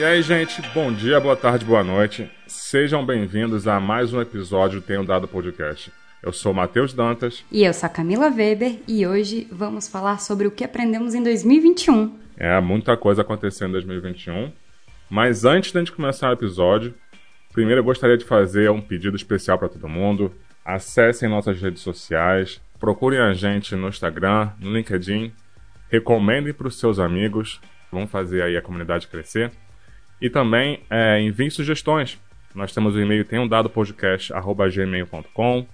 E aí, gente, bom dia, boa tarde, boa noite. Sejam bem-vindos a mais um episódio do Tenho Dado Podcast. Eu sou Matheus Dantas. E eu sou a Camila Weber e hoje vamos falar sobre o que aprendemos em 2021. É, muita coisa acontecendo em 2021. Mas antes de gente começar o episódio, primeiro eu gostaria de fazer um pedido especial para todo mundo. Acessem nossas redes sociais, procurem a gente no Instagram, no LinkedIn, recomendem para os seus amigos, vamos fazer aí a comunidade crescer. E também é, enviem sugestões. Nós temos o e-mail tem um dado podcast@gmail.com.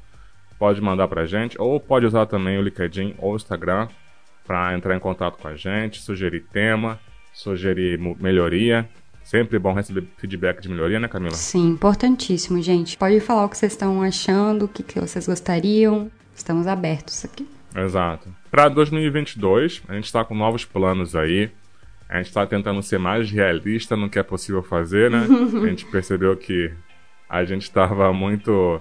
Pode mandar para a gente ou pode usar também o LinkedIn ou o Instagram para entrar em contato com a gente, sugerir tema, sugerir melhoria. Sempre bom receber feedback de melhoria, né, Camila? Sim, importantíssimo, gente. Pode falar o que vocês estão achando, o que, que vocês gostariam. Estamos abertos aqui. Exato. Para 2022, a gente está com novos planos aí. A gente está tentando ser mais realista no que é possível fazer, né? a gente percebeu que a gente estava muito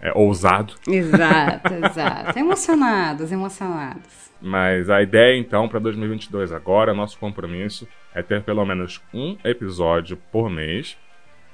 é, ousado. Exato, exato. emocionados, emocionados. Mas a ideia, então, para 2022 agora, nosso compromisso é ter pelo menos um episódio por mês.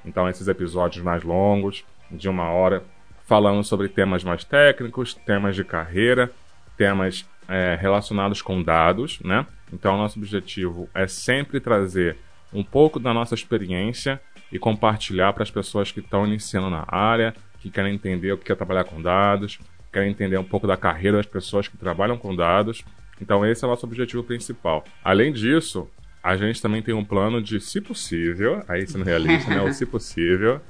Então, esses episódios mais longos, de uma hora, falando sobre temas mais técnicos, temas de carreira, temas é, relacionados com dados, né? Então, nosso objetivo é sempre trazer um pouco da nossa experiência e compartilhar para as pessoas que estão iniciando na área, que querem entender o que é trabalhar com dados, querem entender um pouco da carreira das pessoas que trabalham com dados. Então, esse é o nosso objetivo principal. Além disso, a gente também tem um plano de, se possível, aí sendo realista, né? O se possível,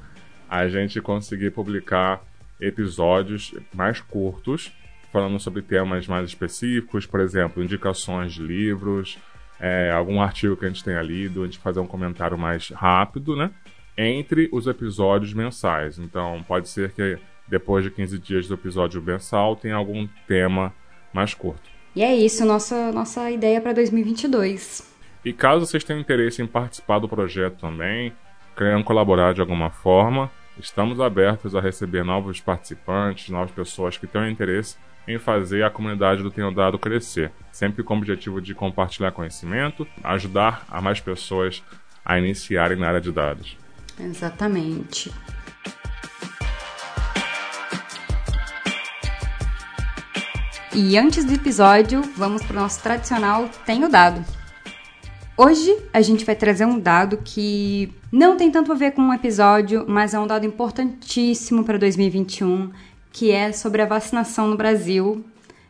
a gente conseguir publicar episódios mais curtos falando sobre temas mais específicos, por exemplo, indicações de livros, é, algum artigo que a gente tenha lido, a gente fazer um comentário mais rápido, né? Entre os episódios mensais. Então, pode ser que depois de 15 dias do episódio mensal tenha algum tema mais curto. E é isso, nossa, nossa ideia para 2022. E caso vocês tenham interesse em participar do projeto também, queiram colaborar de alguma forma, estamos abertos a receber novos participantes, novas pessoas que tenham interesse em fazer a comunidade do Tenho Dado crescer, sempre com o objetivo de compartilhar conhecimento, ajudar a mais pessoas a iniciarem na área de dados. Exatamente. E antes do episódio, vamos para o nosso tradicional Tenho Dado. Hoje a gente vai trazer um dado que não tem tanto a ver com um episódio, mas é um dado importantíssimo para 2021 que é sobre a vacinação no Brasil.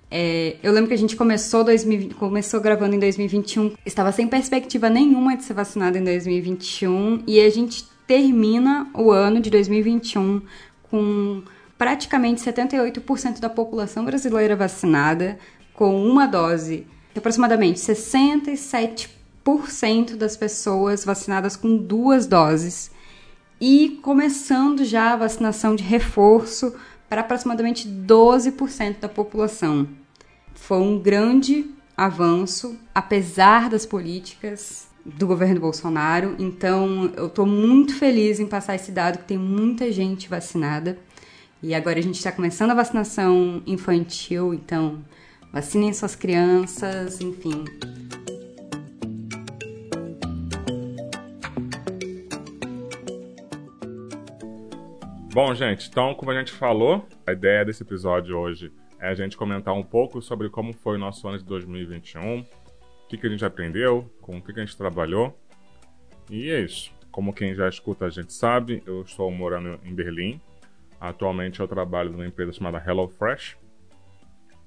É, eu lembro que a gente começou, 2000, começou gravando em 2021, estava sem perspectiva nenhuma de ser vacinado em 2021 e a gente termina o ano de 2021 com praticamente 78% da população brasileira vacinada com uma dose, aproximadamente 67% das pessoas vacinadas com duas doses e começando já a vacinação de reforço para aproximadamente 12% da população. Foi um grande avanço, apesar das políticas do governo Bolsonaro. Então, eu estou muito feliz em passar esse dado que tem muita gente vacinada. E agora a gente está começando a vacinação infantil, então vacinem suas crianças, enfim. Bom, gente, então, como a gente falou, a ideia desse episódio hoje é a gente comentar um pouco sobre como foi o nosso ano de 2021, o que, que a gente aprendeu, com o que, que a gente trabalhou. E é isso. Como quem já escuta a gente sabe, eu estou morando em Berlim. Atualmente eu trabalho numa empresa chamada HelloFresh.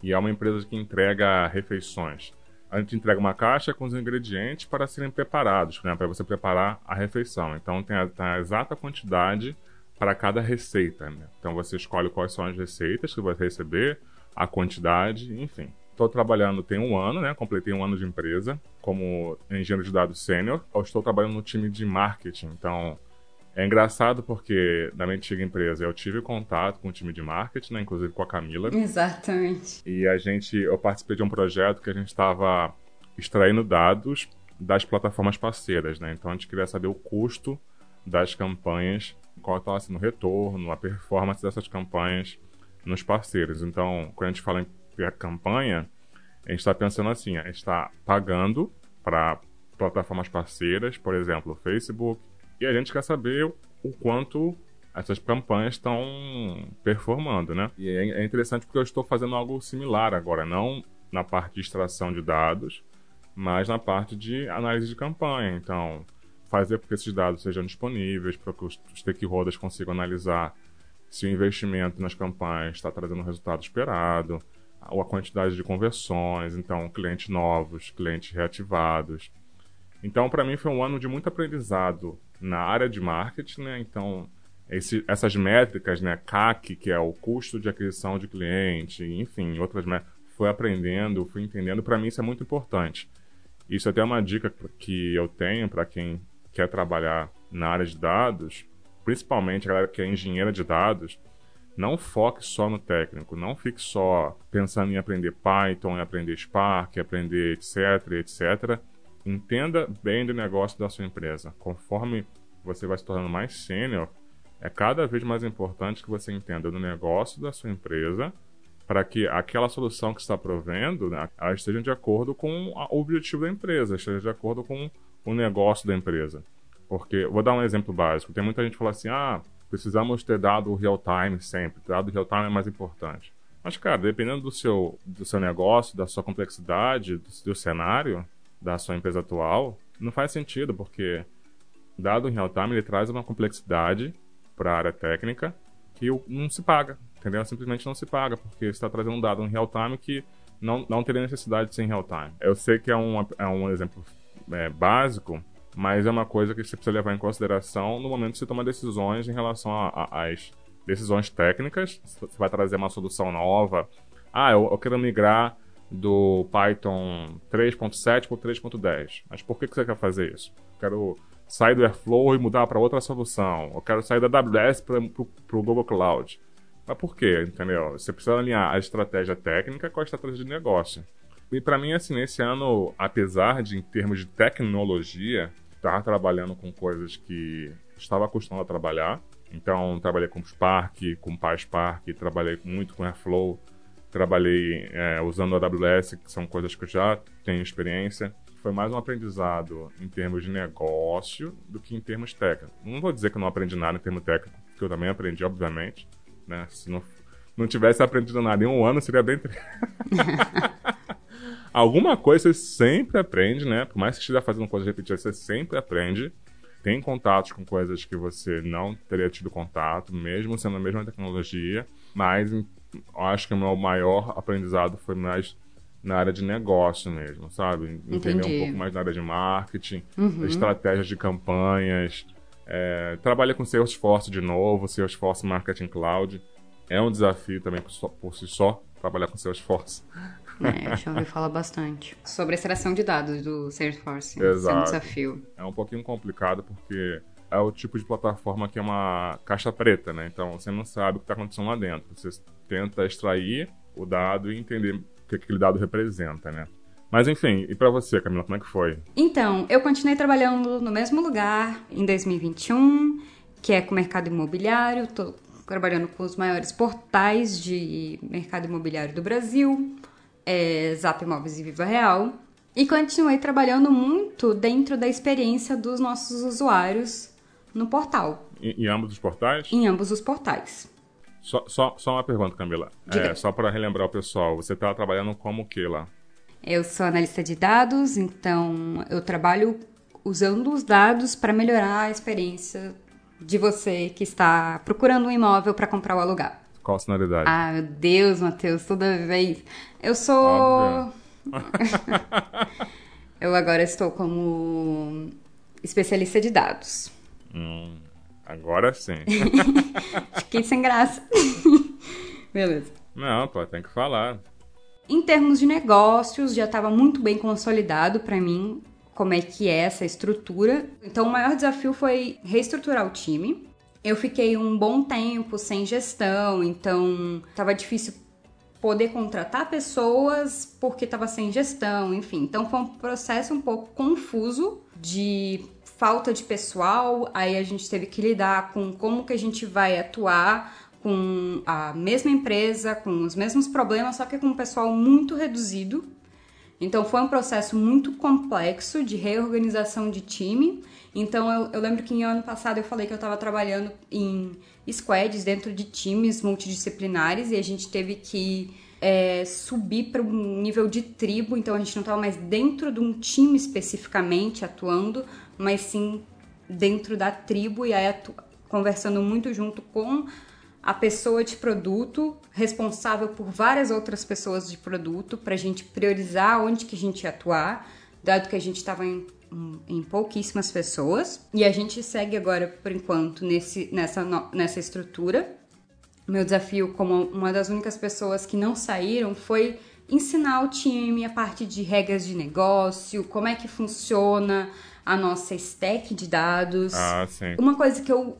E é uma empresa que entrega refeições. A gente entrega uma caixa com os ingredientes para serem preparados, né, para você preparar a refeição. Então tem a, tem a exata quantidade para cada receita. Né? Então você escolhe quais são as receitas que vai receber, a quantidade, enfim. Estou trabalhando tem um ano, né? Completei um ano de empresa como engenheiro de dados sênior. Estou trabalhando no time de marketing. Então é engraçado porque na minha antiga empresa eu tive contato com o time de marketing, né? Inclusive com a Camila. Exatamente. E a gente, eu participei de um projeto que a gente estava extraindo dados das plataformas parceiras, né? Então a gente queria saber o custo das campanhas qual estava sendo o retorno, a performance dessas campanhas nos parceiros. Então, quando a gente fala em campanha, a gente está pensando assim, a gente está pagando para plataformas parceiras, por exemplo, o Facebook, e a gente quer saber o quanto essas campanhas estão performando, né? E é, é interessante porque eu estou fazendo algo similar agora, não na parte de extração de dados, mas na parte de análise de campanha. Então, fazer com que esses dados sejam disponíveis para que os stakeholders consigam analisar se o investimento nas campanhas está trazendo o resultado esperado, ou a quantidade de conversões, então clientes novos, clientes reativados. Então, para mim foi um ano de muito aprendizado na área de marketing, né? Então, esse, essas métricas, né, CAC, que é o custo de aquisição de cliente, enfim, outras métricas, fui aprendendo, fui entendendo, para mim isso é muito importante. Isso é até uma dica que eu tenho para quem quer trabalhar na área de dados, principalmente a galera que é engenheira de dados, não foque só no técnico, não fique só pensando em aprender Python, em aprender Spark, aprender etc, etc. Entenda bem do negócio da sua empresa. Conforme você vai se tornando mais sênior, é cada vez mais importante que você entenda do negócio da sua empresa para que aquela solução que está provendo né, ela esteja de acordo com o objetivo da empresa, esteja de acordo com o negócio da empresa. Porque, vou dar um exemplo básico. Tem muita gente que fala assim, ah, precisamos ter dado real time sempre. Dado real time é mais importante. Mas, cara, dependendo do seu, do seu negócio, da sua complexidade, do cenário, da sua empresa atual, não faz sentido, porque dado real time ele traz uma complexidade para a área técnica que não se paga, entendeu? Simplesmente não se paga, porque está trazendo um dado em real time que não, não teria necessidade de ser em real time. Eu sei que é um, é um exemplo é, básico, mas é uma coisa que você precisa levar em consideração no momento que você toma decisões em relação às decisões técnicas. Você vai trazer uma solução nova. Ah, eu, eu quero migrar do Python 3.7 para o 3.10. Mas por que, que você quer fazer isso? Eu quero sair do Airflow e mudar para outra solução. Eu quero sair da AWS para o Google Cloud. Mas por quê? Entendeu? Você precisa alinhar a estratégia técnica com a estratégia de negócio. E para mim, assim, nesse ano, apesar de, em termos de tecnologia, estar trabalhando com coisas que estava acostumado a trabalhar. Então, trabalhei com Spark, com PySpark, trabalhei muito com Airflow, trabalhei é, usando a AWS, que são coisas que eu já tenho experiência. Foi mais um aprendizado em termos de negócio do que em termos técnicos. Não vou dizer que eu não aprendi nada em termos técnicos, porque eu também aprendi, obviamente. Né? Se não, não tivesse aprendido nada em um ano, seria bem. Alguma coisa você sempre aprende, né? Por mais que esteja fazendo coisas repetidas, você sempre aprende. Tem contatos com coisas que você não teria tido contato, mesmo sendo a mesma tecnologia. Mas eu acho que o meu maior aprendizado foi mais na área de negócio mesmo, sabe? Entender Entendi. um pouco mais na área de marketing, uhum. estratégias de campanhas. É, trabalha com Salesforce de novo, Salesforce Marketing Cloud. É um desafio também por, por si só, trabalhar com Salesforce. É, eu já ouvi falar bastante. Sobre a extração de dados do Salesforce. Exato. É um desafio. É um pouquinho complicado porque é o tipo de plataforma que é uma caixa preta, né? Então você não sabe o que está acontecendo lá dentro. Você tenta extrair o dado e entender o que aquele dado representa, né? Mas enfim, e para você, Camila, como é que foi? Então, eu continuei trabalhando no mesmo lugar em 2021, que é com o mercado imobiliário. Tô trabalhando com os maiores portais de mercado imobiliário do Brasil é, Zap Imóveis e Viva Real. E continuei trabalhando muito dentro da experiência dos nossos usuários no portal. Em, em ambos os portais? Em ambos os portais. Só, só, só uma pergunta, Camila. É, só para relembrar o pessoal, você está trabalhando como o que lá? Eu sou analista de dados, então eu trabalho usando os dados para melhorar a experiência de você que está procurando um imóvel para comprar ou alugar. Qual a sonoridade? Ah, meu Deus, Matheus, toda vez. Eu sou. eu agora estou como especialista de dados. Hum, agora sim. Fiquei sem graça. Beleza. Não, pô, tem que falar. Em termos de negócios, já estava muito bem consolidado para mim como é que é essa estrutura. Então, o maior desafio foi reestruturar o time eu fiquei um bom tempo sem gestão, então estava difícil poder contratar pessoas porque estava sem gestão, enfim. Então foi um processo um pouco confuso de falta de pessoal, aí a gente teve que lidar com como que a gente vai atuar com a mesma empresa, com os mesmos problemas, só que com um pessoal muito reduzido. Então foi um processo muito complexo de reorganização de time. Então eu, eu lembro que em ano passado eu falei que eu estava trabalhando em squads dentro de times multidisciplinares e a gente teve que é, subir para um nível de tribo. Então a gente não estava mais dentro de um time especificamente atuando, mas sim dentro da tribo e aí conversando muito junto com a pessoa de produto responsável por várias outras pessoas de produto para a gente priorizar onde que a gente ia atuar, dado que a gente estava em, em, pouquíssimas pessoas. E a gente segue agora, por enquanto, nesse, nessa, nessa estrutura. Meu desafio como uma das únicas pessoas que não saíram foi ensinar o time a parte de regras de negócio, como é que funciona a nossa stack de dados. Ah, sim. Uma coisa que eu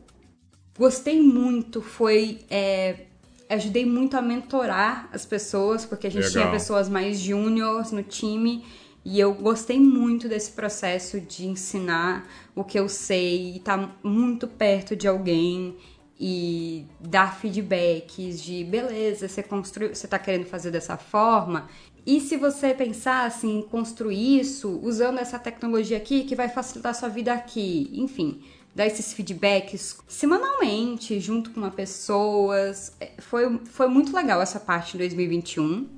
gostei muito foi. É, ajudei muito a mentorar as pessoas, porque a gente Legal. tinha pessoas mais júniores no time. E eu gostei muito desse processo de ensinar o que eu sei e estar tá muito perto de alguém e dar feedbacks de beleza, você construiu, você está querendo fazer dessa forma. E se você pensar assim, construir isso usando essa tecnologia aqui que vai facilitar a sua vida aqui, enfim, dar esses feedbacks semanalmente, junto com uma pessoas. É, foi, foi muito legal essa parte em 2021.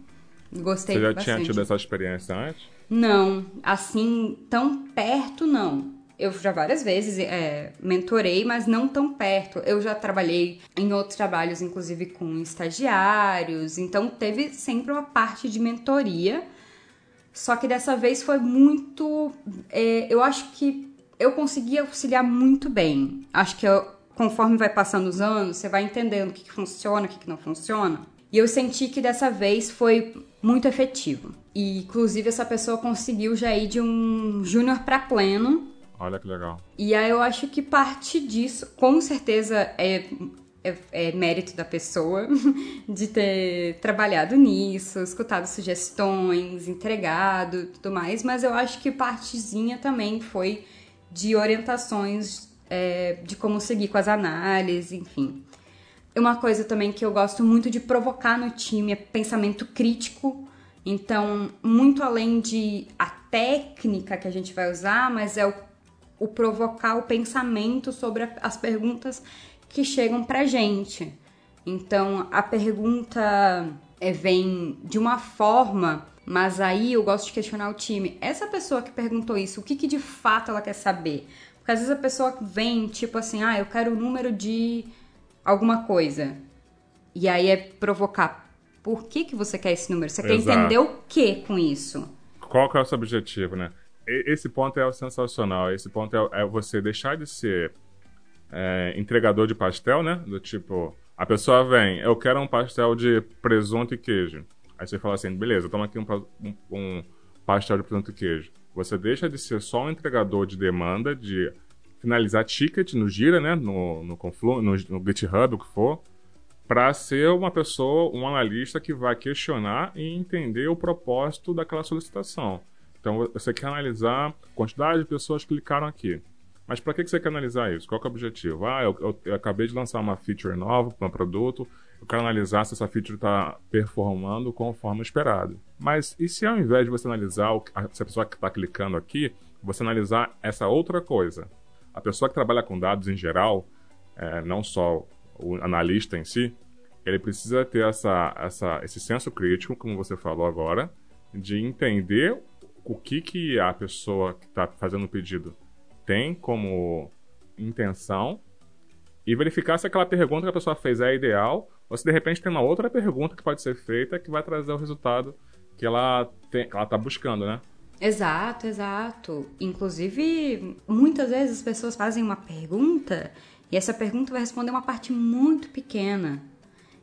Gostei Você já bastante. tinha tido essa experiência antes? Não, assim, tão perto não. Eu já várias vezes é, mentorei, mas não tão perto. Eu já trabalhei em outros trabalhos, inclusive com estagiários, então teve sempre uma parte de mentoria. Só que dessa vez foi muito. É, eu acho que eu consegui auxiliar muito bem. Acho que eu, conforme vai passando os anos, você vai entendendo o que, que funciona, o que, que não funciona. E eu senti que dessa vez foi muito efetivo. E inclusive essa pessoa conseguiu já ir de um júnior para pleno. Olha que legal. E aí eu acho que parte disso, com certeza é, é, é mérito da pessoa de ter trabalhado nisso, escutado sugestões, entregado, tudo mais. Mas eu acho que partezinha também foi de orientações é, de como seguir com as análises, enfim. Uma coisa também que eu gosto muito de provocar no time é pensamento crítico. Então, muito além de a técnica que a gente vai usar, mas é o, o provocar o pensamento sobre a, as perguntas que chegam pra gente. Então, a pergunta é, vem de uma forma mas aí eu gosto de questionar o time. Essa pessoa que perguntou isso, o que, que de fato ela quer saber? Porque às vezes a pessoa vem, tipo assim, ah, eu quero o número de alguma coisa. E aí é provocar. Por que, que você quer esse número? Você Exato. quer entender o que com isso? Qual que é o seu objetivo, né? Esse ponto é o sensacional. Esse ponto é, é você deixar de ser é, entregador de pastel, né? Do tipo, a pessoa vem, eu quero um pastel de presunto e queijo. Aí você fala assim, beleza, toma aqui um, um, um pastel de presunto e queijo. Você deixa de ser só um entregador de demanda, de finalizar ticket no Gira, né, no, no Conflu, no, no GitHub, o que for, para ser uma pessoa, um analista que vai questionar e entender o propósito daquela solicitação. Então você quer analisar a quantidade de pessoas que clicaram aqui. Mas para que você quer analisar isso? Qual é o objetivo? Ah, eu, eu, eu acabei de lançar uma feature nova para um produto, eu quero analisar se essa feature está performando conforme esperado. Mas e se ao invés de você analisar o, a, se a pessoa que está clicando aqui, você analisar essa outra coisa? A pessoa que trabalha com dados em geral, é, não só o analista em si, ele precisa ter essa, essa, esse senso crítico, como você falou agora, de entender o que, que a pessoa que está fazendo o pedido tem como intenção e verificar se aquela pergunta que a pessoa fez é ideal ou se de repente tem uma outra pergunta que pode ser feita que vai trazer o resultado que ela está buscando, né? Exato, exato. Inclusive, muitas vezes as pessoas fazem uma pergunta e essa pergunta vai responder uma parte muito pequena.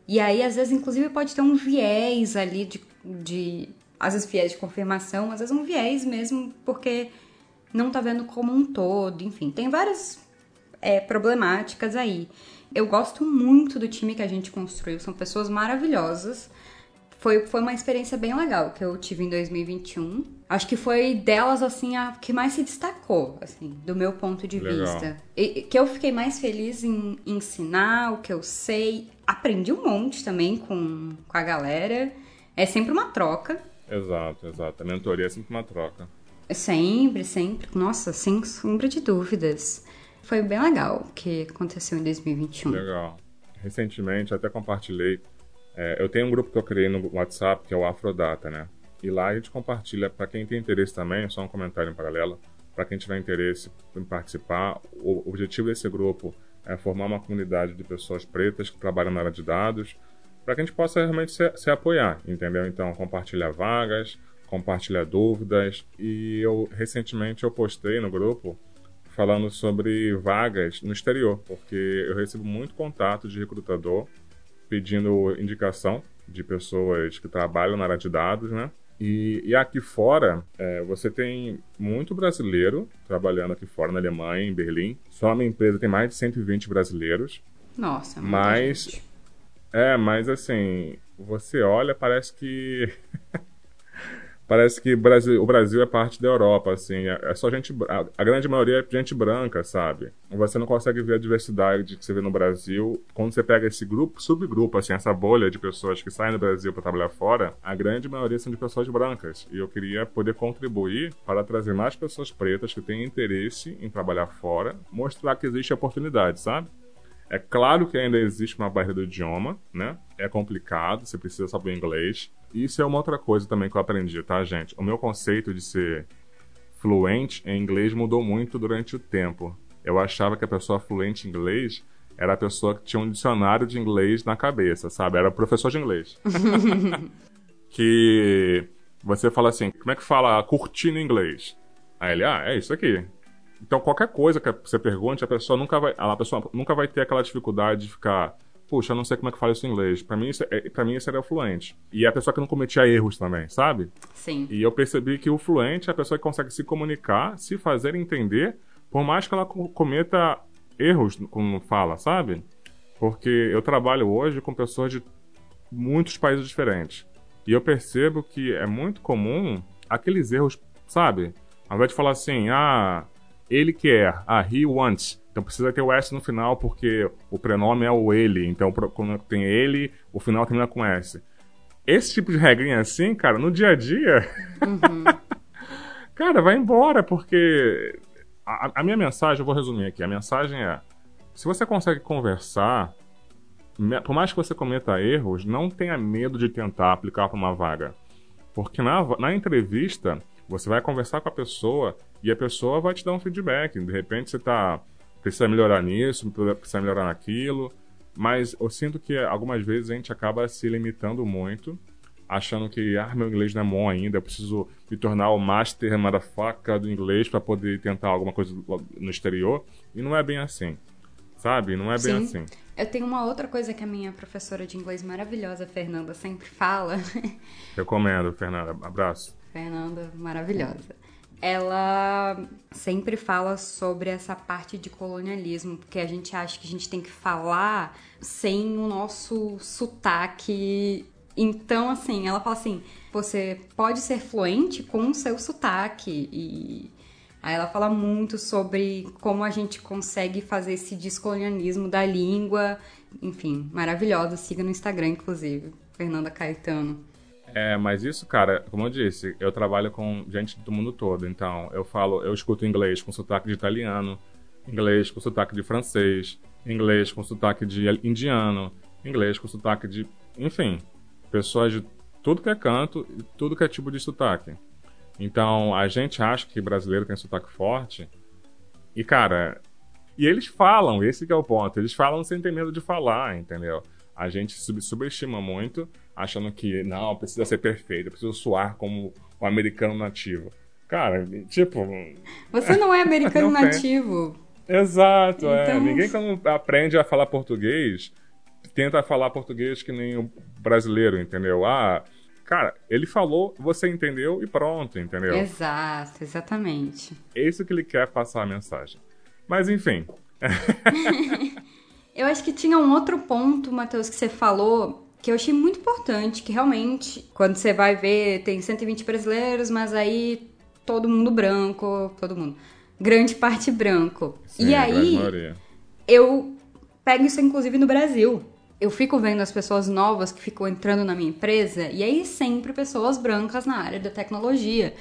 E aí, às vezes, inclusive, pode ter um viés ali de, de às vezes viés de confirmação, às vezes um viés mesmo, porque não tá vendo como um todo, enfim, tem várias é, problemáticas aí. Eu gosto muito do time que a gente construiu, são pessoas maravilhosas. Foi, foi uma experiência bem legal que eu tive em 2021. Acho que foi delas, assim, a que mais se destacou, assim, do meu ponto de legal. vista. E, que eu fiquei mais feliz em ensinar o que eu sei. Aprendi um monte também com, com a galera. É sempre uma troca. Exato, exato. A mentoria é sempre uma troca. Sempre, sempre. Nossa, sem sombra de dúvidas. Foi bem legal o que aconteceu em 2021. Legal. Recentemente, até compartilhei. É, eu tenho um grupo que eu criei no WhatsApp, que é o Afrodata, né? E lá a gente compartilha, para quem tem interesse também, só um comentário em paralelo, para quem tiver interesse em participar, o objetivo desse grupo é formar uma comunidade de pessoas pretas que trabalham na área de dados, para que a gente possa realmente se, se, apoiar, entendeu? Então, compartilhar vagas, compartilhar dúvidas. E eu recentemente eu postei no grupo falando sobre vagas no exterior, porque eu recebo muito contato de recrutador pedindo indicação de pessoas que trabalham na área de dados, né? E, e aqui fora, é, você tem muito brasileiro trabalhando aqui fora, na Alemanha, em Berlim. Só a minha empresa tem mais de 120 brasileiros. Nossa, mas gente. É, mas assim, você olha, parece que parece que Brasil, o Brasil é parte da Europa, assim, é, é só gente, a, a, grande maioria é gente branca, sabe? Você não consegue ver a diversidade que você vê no Brasil quando você pega esse grupo, subgrupo, assim, essa bolha de pessoas que saem do Brasil para trabalhar fora, a grande maioria são de pessoas brancas. E eu queria poder contribuir para trazer mais pessoas pretas que têm interesse em trabalhar fora, mostrar que existe oportunidade, sabe? É claro que ainda existe uma barreira do idioma, né? É complicado, você precisa saber inglês. Isso é uma outra coisa também que eu aprendi, tá, gente? O meu conceito de ser fluente em inglês mudou muito durante o tempo. Eu achava que a pessoa fluente em inglês era a pessoa que tinha um dicionário de inglês na cabeça, sabe? Era professor de inglês. que você fala assim, como é que fala curtir em inglês? Aí ele, ah, é isso aqui. Então, qualquer coisa que você pergunte, a pessoa nunca vai, a pessoa nunca vai ter aquela dificuldade de ficar, puxa, eu não sei como é que fala isso em inglês. Para mim, isso é, para mim isso era o fluente. E é a pessoa que não cometia erros também, sabe? Sim. E eu percebi que o fluente é a pessoa que consegue se comunicar, se fazer entender, por mais que ela cometa erros como fala, sabe? Porque eu trabalho hoje com pessoas de muitos países diferentes. E eu percebo que é muito comum aqueles erros, sabe? Ao invés de falar assim, ah, ele quer, ah, he wants. Então precisa ter o S no final porque o prenome é o ele. Então quando tem ele, o final termina com S. Esse tipo de regrinha assim, cara, no dia a dia. Uhum. cara, vai embora, porque. A, a, minha mensagem, eu vou resumir aqui. A mensagem é: se você consegue conversar, por mais que você cometa erros, não tenha medo de tentar aplicar para uma vaga. Porque na, na entrevista, você vai conversar com a pessoa e a pessoa vai te dar um feedback. De repente você tá precisa melhorar nisso, precisa melhorar naquilo, mas eu sinto que algumas vezes a gente acaba se limitando muito, achando que ah, meu inglês não é bom ainda, eu preciso me tornar o master motherfucker do inglês para poder tentar alguma coisa no exterior, e não é bem assim. Sabe? Não é bem Sim. assim. Eu tenho uma outra coisa que a minha professora de inglês maravilhosa, Fernanda, sempre fala. Recomendo, Fernanda. Abraço. Fernanda, maravilhosa. Ela sempre fala sobre essa parte de colonialismo, porque a gente acha que a gente tem que falar sem o nosso sotaque. Então, assim, ela fala assim: você pode ser fluente com o seu sotaque. E aí ela fala muito sobre como a gente consegue fazer esse descolonialismo da língua. Enfim, maravilhosa. Siga no Instagram, inclusive, Fernanda Caetano. É, mas isso, cara, como eu disse, eu trabalho com gente do mundo todo. Então, eu falo, eu escuto inglês com sotaque de italiano, inglês com sotaque de francês, inglês com sotaque de indiano, inglês com sotaque de. Enfim, pessoas de tudo que é canto e tudo que é tipo de sotaque. Então, a gente acha que brasileiro tem sotaque forte. E, cara, e eles falam, esse é o ponto. Eles falam sem ter medo de falar, entendeu? A gente subestima muito, achando que não, precisa ser perfeito, precisa suar como o americano nativo. Cara, tipo. Você não é americano não nativo. Exato, é. então... é. Ninguém quando aprende a falar português tenta falar português que nem o brasileiro, entendeu? Ah, cara, ele falou, você entendeu e pronto, entendeu? Exato, exatamente. É isso que ele quer passar a mensagem. Mas enfim. Eu acho que tinha um outro ponto, Matheus, que você falou que eu achei muito importante, que realmente, quando você vai ver, tem 120 brasileiros, mas aí todo mundo branco, todo mundo. Grande parte branco. Sim, e aí, eu pego isso inclusive no Brasil. eu fico vendo as pessoas novas que ficam entrando na minha empresa, e aí sempre pessoas brancas na área da tecnologia.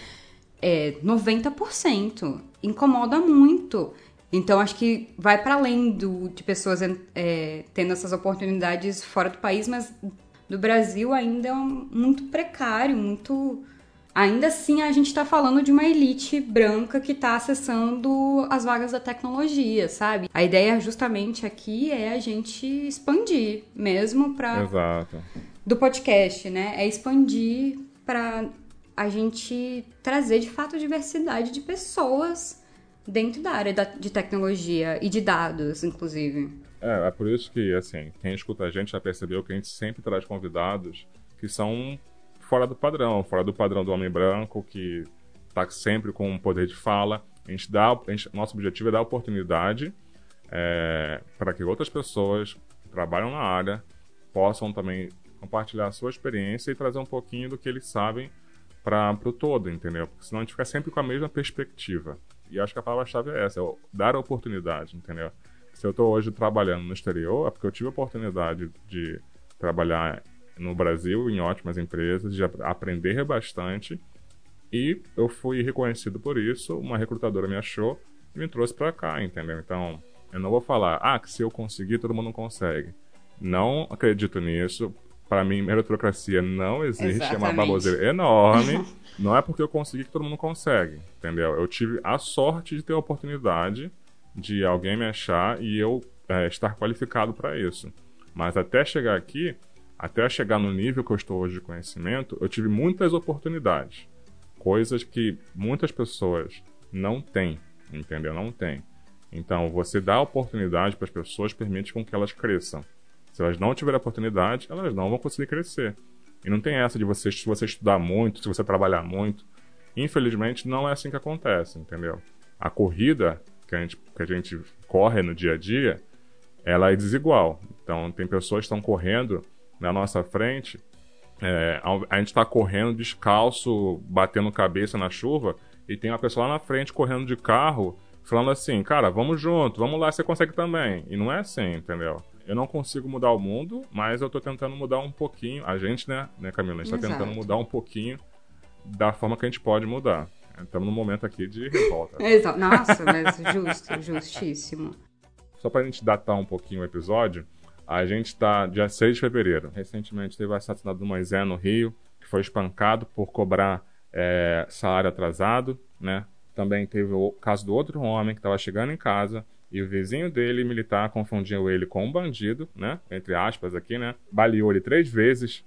É 90%. Incomoda muito. Então, acho que vai para além do, de pessoas é, tendo essas oportunidades fora do país, mas do Brasil ainda é um, muito precário, muito. Ainda assim, a gente está falando de uma elite branca que está acessando as vagas da tecnologia, sabe? A ideia justamente aqui é a gente expandir mesmo para. Exato. Do podcast, né? É expandir para a gente trazer de fato diversidade de pessoas dentro da área de tecnologia e de dados, inclusive. É, é por isso que, assim, quem escuta a gente já percebeu que a gente sempre traz convidados que são fora do padrão, fora do padrão do homem branco, que está sempre com um poder de fala. A gente dá, a gente, nosso objetivo é dar oportunidade é, para que outras pessoas que trabalham na área possam também compartilhar a sua experiência e trazer um pouquinho do que eles sabem para o todo, entendeu? Porque senão a gente fica sempre com a mesma perspectiva. E acho que a palavra-chave é essa, é dar oportunidade, entendeu? Se eu estou hoje trabalhando no exterior, é porque eu tive a oportunidade de trabalhar no Brasil em ótimas empresas, de aprender bastante. E eu fui reconhecido por isso, uma recrutadora me achou e me trouxe para cá, entendeu? Então, eu não vou falar, ah, que se eu conseguir, todo mundo consegue. Não acredito nisso, para mim, meritocracia não existe, Exatamente. é uma baboseira enorme. não é porque eu consegui que todo mundo consegue, entendeu? Eu tive a sorte de ter a oportunidade de alguém me achar e eu é, estar qualificado para isso. Mas até chegar aqui, até chegar no nível que eu estou hoje de conhecimento, eu tive muitas oportunidades. Coisas que muitas pessoas não têm, entendeu? Não têm. Então, você dá oportunidade para as pessoas permite com que elas cresçam. Se elas não tiverem oportunidade, elas não vão conseguir crescer. E não tem essa de você, se você estudar muito, se você trabalhar muito. Infelizmente, não é assim que acontece, entendeu? A corrida que a gente, que a gente corre no dia a dia, ela é desigual. Então, tem pessoas que estão correndo na nossa frente, é, a gente está correndo descalço, batendo cabeça na chuva, e tem uma pessoa lá na frente correndo de carro, falando assim, cara, vamos junto, vamos lá, você consegue também. E não é assim, entendeu? Eu não consigo mudar o mundo, mas eu tô tentando mudar um pouquinho. A gente, né, né Camila? A gente tá tentando mudar um pouquinho da forma que a gente pode mudar. Estamos num momento aqui de revolta. Exato. Nossa, mas justo, justíssimo. Só pra gente datar um pouquinho o episódio, a gente tá dia 6 de fevereiro. Recentemente teve o assassinato do Moisés no Rio, que foi espancado por cobrar é, salário atrasado, né? Também teve o caso do outro homem que estava chegando em casa e o vizinho dele, militar, confundiu ele com um bandido, né? Entre aspas aqui, né? Baleou ele três vezes.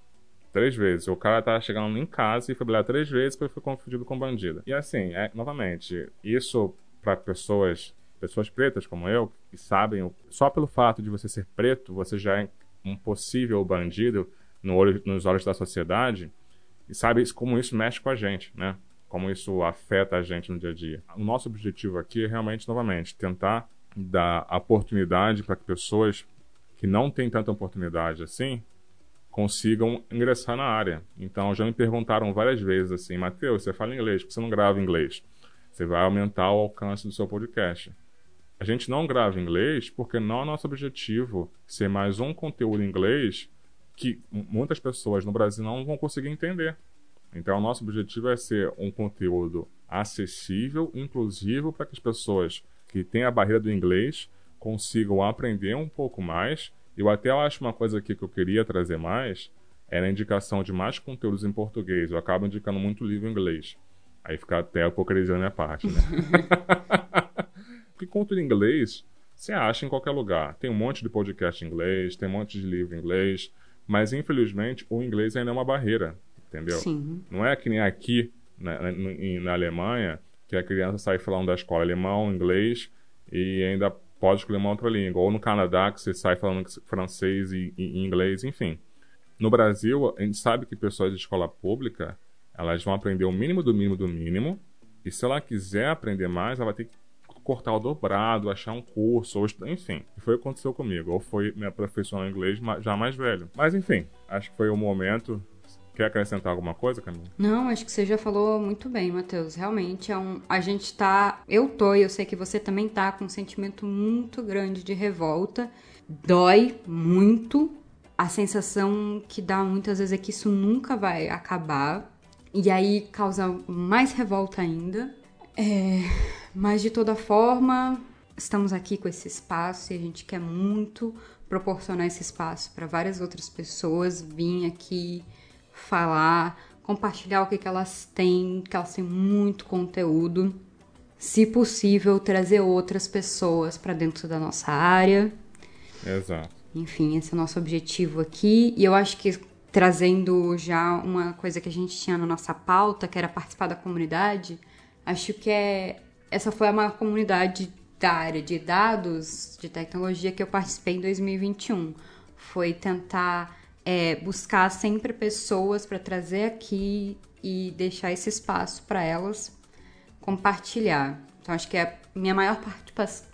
Três vezes. O cara tava chegando em casa e foi baleado três vezes porque foi confundido com bandido. E assim, é, novamente, isso para pessoas, pessoas pretas como eu, que sabem, só pelo fato de você ser preto, você já é um possível bandido no olho, nos olhos da sociedade. E sabe como isso mexe com a gente, né? Como isso afeta a gente no dia a dia. O nosso objetivo aqui é realmente, novamente, tentar dar oportunidade para que pessoas que não têm tanta oportunidade assim consigam ingressar na área. Então já me perguntaram várias vezes assim, Matheus, você fala inglês, por que você não grava inglês? Você vai aumentar o alcance do seu podcast. A gente não grava inglês porque não é nosso objetivo ser mais um conteúdo em inglês que muitas pessoas no Brasil não vão conseguir entender. Então, o nosso objetivo é ser um conteúdo acessível, inclusivo, para que as pessoas que têm a barreira do inglês consigam aprender um pouco mais. Eu até acho uma coisa aqui que eu queria trazer mais é a indicação de mais conteúdos em português. Eu acabo indicando muito livro em inglês. Aí fica até a hipocrisia da minha parte, né? Porque conteúdo em inglês você acha em qualquer lugar. Tem um monte de podcast em inglês, tem um monte de livro em inglês, mas infelizmente o inglês ainda é uma barreira, entendeu? Sim. Não é que nem aqui na, na, na Alemanha que a criança sai falando da escola alemão, inglês e ainda pode escolher uma outra língua. Ou no Canadá, que você sai falando francês e, e, inglês, enfim. No Brasil, a gente sabe que pessoas de escola pública, elas vão aprender o mínimo do mínimo do mínimo, e se ela quiser aprender mais, ela vai ter que cortar o dobrado, achar um curso, ou, enfim. E foi o que aconteceu comigo. Ou foi me aperfeiçoar inglês já mais velho. Mas enfim, acho que foi o momento Quer acrescentar alguma coisa, Camila? Não, acho que você já falou muito bem, Matheus. Realmente é um. A gente tá. Eu tô, e eu sei que você também tá com um sentimento muito grande de revolta. Dói muito, a sensação que dá muitas vezes é que isso nunca vai acabar. E aí causa mais revolta ainda. É, mas de toda forma, estamos aqui com esse espaço e a gente quer muito proporcionar esse espaço para várias outras pessoas vir aqui falar, compartilhar o que, que elas têm, que elas têm muito conteúdo. Se possível, trazer outras pessoas para dentro da nossa área. Exato. Enfim, esse é o nosso objetivo aqui. E eu acho que trazendo já uma coisa que a gente tinha na nossa pauta, que era participar da comunidade, acho que é essa foi a maior comunidade da área de dados de tecnologia que eu participei em 2021. Foi tentar é, buscar sempre pessoas para trazer aqui e deixar esse espaço para elas compartilhar. Então, acho que a minha maior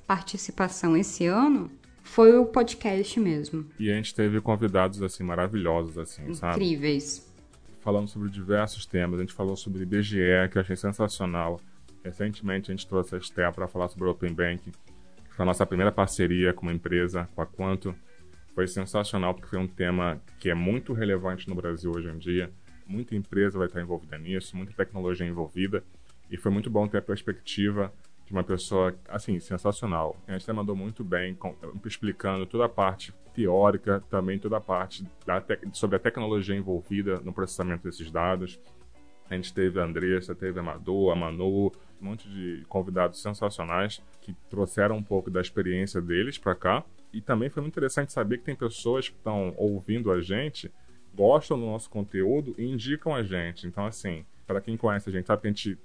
participação esse ano foi o podcast mesmo. E a gente teve convidados assim maravilhosos assim, Incríveis. sabe? Incríveis. Falando sobre diversos temas, a gente falou sobre IBGE, que eu achei sensacional. Recentemente a gente trouxe a Esté para falar sobre o Open Bank, que foi a nossa primeira parceria com uma empresa, com a Quanto. Foi sensacional porque foi um tema que é muito relevante no Brasil hoje em dia. Muita empresa vai estar envolvida nisso, muita tecnologia envolvida. E foi muito bom ter a perspectiva de uma pessoa, assim, sensacional. A gente mandou muito bem, explicando toda a parte teórica, também toda a parte sobre a tecnologia envolvida no processamento desses dados. A gente teve a Andressa, teve a Madu, a Manu, um monte de convidados sensacionais que trouxeram um pouco da experiência deles para cá. E também foi muito interessante saber que tem pessoas que estão ouvindo a gente, gostam do nosso conteúdo e indicam a gente. Então, assim, para quem conhece a gente, sabe que a gente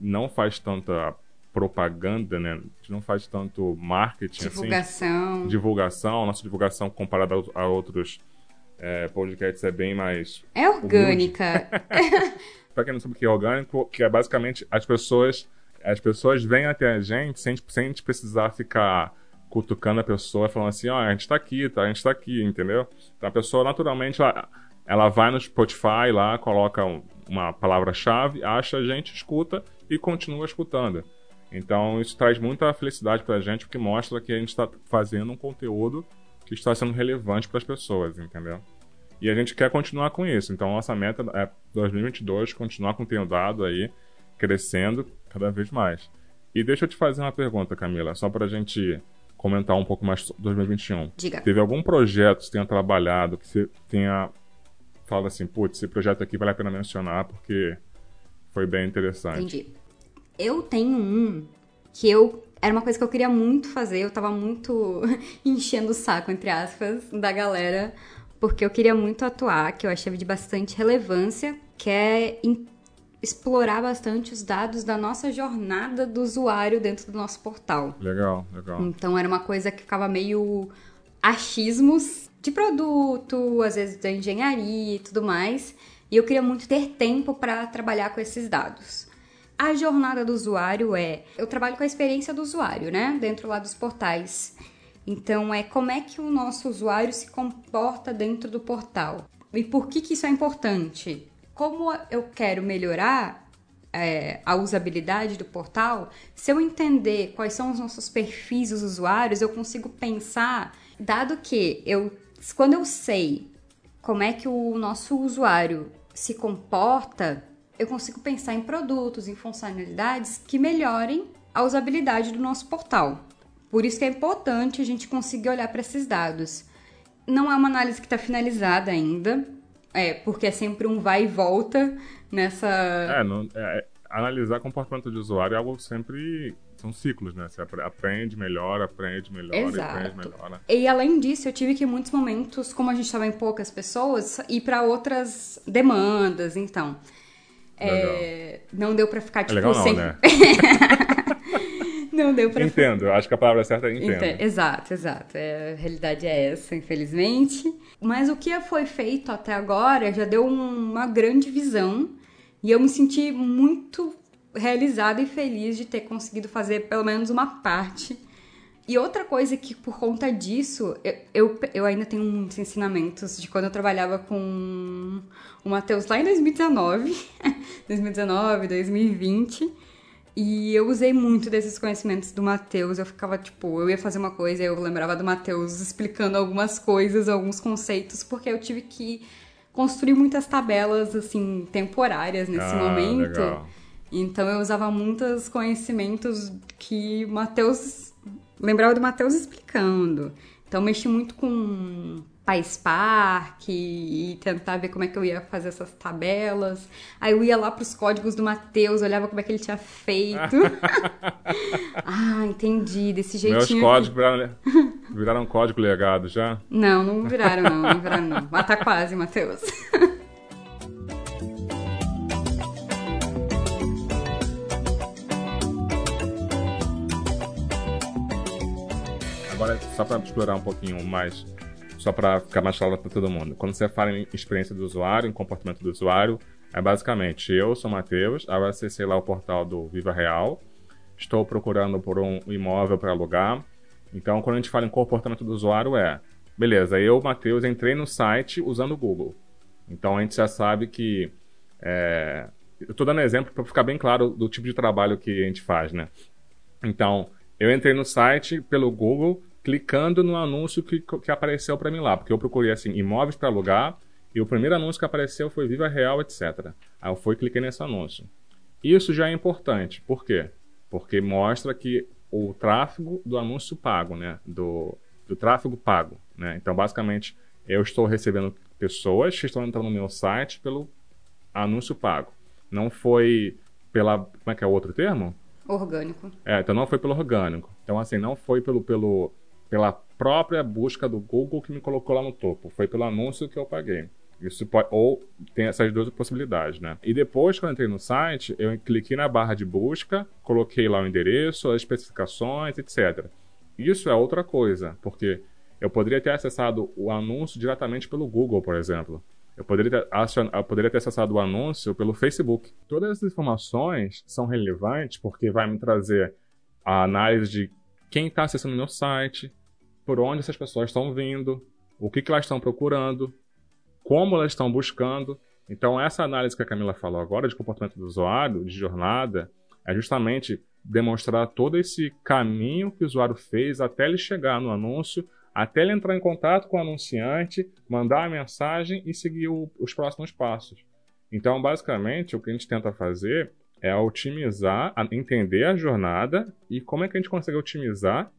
não faz tanta propaganda, né? A gente não faz tanto marketing divulgação. assim. Divulgação. Nossa divulgação comparada a outros é, podcasts é bem mais. É orgânica. para quem não sabe o que é orgânico, que é basicamente as pessoas. As pessoas vêm até a gente sem, sem a gente precisar ficar cutucando a pessoa, falando assim, ó, oh, a gente tá aqui, tá? A gente tá aqui, entendeu? Então a pessoa naturalmente ela, ela vai no Spotify lá, coloca uma palavra-chave, acha a gente, escuta e continua escutando. Então isso traz muita felicidade para a gente, porque mostra que a gente está fazendo um conteúdo que está sendo relevante para as pessoas, entendeu? E a gente quer continuar com isso. Então nossa meta é 2022 continuar com o Tenho Dado aí crescendo cada vez mais. E deixa eu te fazer uma pergunta, Camila, só para a gente comentar um pouco mais sobre 2021. Diga. Teve algum projeto que você tenha trabalhado que você tenha falado assim, putz, esse projeto aqui vale a pena mencionar porque foi bem interessante. Entendi. Eu tenho um que eu. Era uma coisa que eu queria muito fazer, eu tava muito enchendo o saco, entre aspas, da galera, porque eu queria muito atuar, que eu achei de bastante relevância, que é explorar bastante os dados da nossa jornada do usuário dentro do nosso portal. Legal, legal. Então era uma coisa que ficava meio achismos de produto, às vezes da engenharia e tudo mais. E eu queria muito ter tempo para trabalhar com esses dados. A jornada do usuário é. Eu trabalho com a experiência do usuário, né? Dentro lá dos portais. Então, é como é que o nosso usuário se comporta dentro do portal. E por que, que isso é importante? Como eu quero melhorar é, a usabilidade do portal, se eu entender quais são os nossos perfis dos usuários, eu consigo pensar, dado que eu, quando eu sei como é que o nosso usuário se comporta, eu consigo pensar em produtos, em funcionalidades que melhorem a usabilidade do nosso portal. Por isso que é importante a gente conseguir olhar para esses dados. Não é uma análise que está finalizada ainda, é, porque é sempre um vai e volta nessa. É, não, é, é analisar comportamento de usuário é algo sempre. São ciclos, né? Você aprende, melhora, aprende, melhora, Exato. aprende, melhora. E além disso, eu tive que em muitos momentos, como a gente estava em poucas pessoas, ir para outras demandas, então. É, não deu para ficar, é tipo, legal não, sem... né? não deu pra... Entendo, acho que a palavra certa é entendo. Exato, exato. É, a realidade é essa, infelizmente. Mas o que foi feito até agora já deu uma grande visão e eu me senti muito realizada e feliz de ter conseguido fazer pelo menos uma parte e outra coisa que, por conta disso, eu, eu, eu, ainda tenho muitos ensinamentos de quando eu trabalhava com o Matheus lá em 2019, 2019, 2020. E eu usei muito desses conhecimentos do Matheus. Eu ficava, tipo, eu ia fazer uma coisa e eu lembrava do Matheus explicando algumas coisas, alguns conceitos, porque eu tive que construir muitas tabelas, assim, temporárias nesse Ah, momento. legal. Então eu usava muitos conhecimentos que o Matheus. Lembrava do Matheus explicando. Então eu mexi muito com PySpark e tentar ver como é que eu ia fazer essas tabelas. Aí eu ia lá pros códigos do Matheus, olhava como é que ele tinha feito. ah, entendi. Desse Meus jeitinho. códigos viraram, viraram código legado já. Não, não viraram, não, não viraram, não. Mas tá quase, Matheus. Agora, só para explorar um pouquinho mais, só para ficar mais claro para todo mundo. Quando você fala em experiência do usuário, em comportamento do usuário, é basicamente eu sou Matheus, agora acessei lá o portal do Viva Real, estou procurando por um imóvel para alugar. Então, quando a gente fala em comportamento do usuário, é beleza, eu, Matheus, entrei no site usando o Google. Então, a gente já sabe que. é, eu estou dando exemplo para ficar bem claro do tipo de trabalho que a gente faz, né? Então, eu entrei no site pelo Google, clicando no anúncio que, que apareceu para mim lá, porque eu procurei assim imóveis para alugar e o primeiro anúncio que apareceu foi Viva Real, etc. Aí eu fui e cliquei nesse anúncio. Isso já é importante. Por quê? Porque mostra que o tráfego do anúncio pago, né, do, do tráfego pago, né? Então, basicamente, eu estou recebendo pessoas que estão entrando no meu site pelo anúncio pago. Não foi pela como é que é o outro termo? Orgânico. É, então não foi pelo orgânico. Então, assim, não foi pelo, pelo, pela própria busca do Google que me colocou lá no topo. Foi pelo anúncio que eu paguei. Isso pode, ou tem essas duas possibilidades, né? E depois que eu entrei no site, eu cliquei na barra de busca, coloquei lá o endereço, as especificações, etc. Isso é outra coisa, porque eu poderia ter acessado o anúncio diretamente pelo Google, por exemplo. Eu poderia ter, eu poderia ter acessado o anúncio pelo Facebook. Todas essas informações são relevantes porque vai me trazer a análise de quem está acessando o meu site, por onde essas pessoas estão vindo, o que, que elas estão procurando, como elas estão buscando. Então, essa análise que a Camila falou agora de comportamento do usuário, de jornada, é justamente demonstrar todo esse caminho que o usuário fez até ele chegar no anúncio, até ele entrar em contato com o anunciante, mandar a mensagem e seguir o- os próximos passos. Então, basicamente, o que a gente tenta fazer é otimizar, entender a jornada e como é que a gente consegue otimizar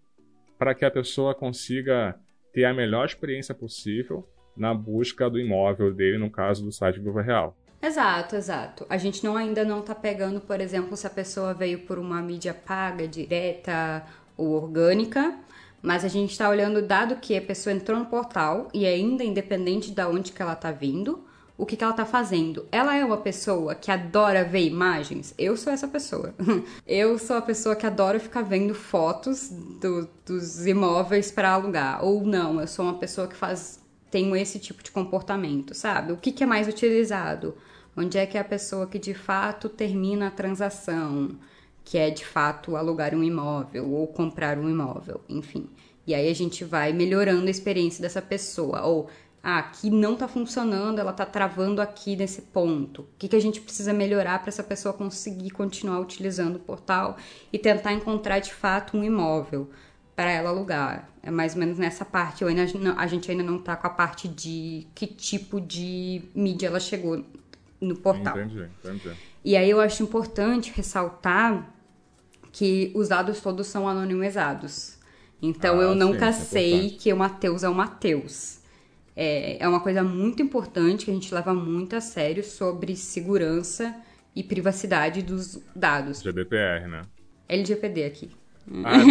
para que a pessoa consiga ter a melhor experiência possível na busca do imóvel dele, no caso do site Viva Real. Exato, exato. A gente não ainda não tá pegando, por exemplo, se a pessoa veio por uma mídia paga, direta ou orgânica, mas a gente tá olhando, dado que a pessoa entrou no portal e ainda independente de onde que ela tá vindo, o que, que ela tá fazendo. Ela é uma pessoa que adora ver imagens? Eu sou essa pessoa. Eu sou a pessoa que adora ficar vendo fotos do- dos imóveis para alugar. Ou não, eu sou uma pessoa que faz tenho esse tipo de comportamento, sabe? O que, que é mais utilizado? Onde é que é a pessoa que de fato termina a transação, que é de fato alugar um imóvel ou comprar um imóvel, enfim. E aí a gente vai melhorando a experiência dessa pessoa. Ou, ah, aqui não tá funcionando, ela tá travando aqui nesse ponto. O que, que a gente precisa melhorar para essa pessoa conseguir continuar utilizando o portal e tentar encontrar de fato um imóvel? para ela alugar. É mais ou menos nessa parte. Eu ainda, a gente ainda não tá com a parte de que tipo de mídia ela chegou no portal. Entendi, entendi. E aí eu acho importante ressaltar que os dados todos são anonimizados. Então Ah, eu sim, nunca é sei importante. que o Mateus é o Mateus. É, é uma coisa muito importante que a gente leva muito a sério sobre segurança e privacidade dos dados. GDPR, né? LGPD aqui. Ah, é.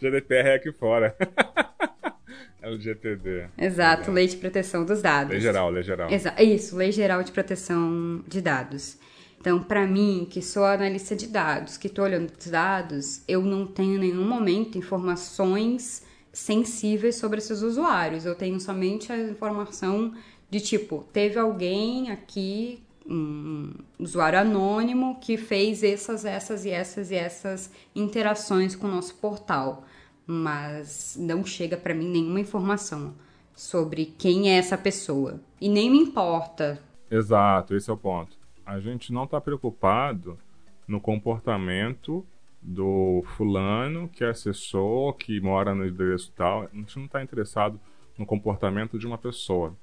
GDPR é aqui fora. LGPD. Exato, Lei de Proteção dos Dados. Lei geral, lei geral. Exa isso, Lei Geral de Proteção de Dados. Então, para mim, que sou analista de dados, que estou olhando os dados, eu não tenho em nenhum momento informações sensíveis sobre esses usuários. Eu tenho somente a informação de tipo, teve alguém aqui, um usuário anônimo, que fez essas, essas e essas e essas interações com o nosso portal. Mas não chega para mim nenhuma informação sobre quem é essa pessoa. E nem me importa. Exato, esse é o ponto. A gente não está preocupado no comportamento do fulano que acessou, que mora no endereço tal. A gente não está interessado no comportamento de uma pessoa.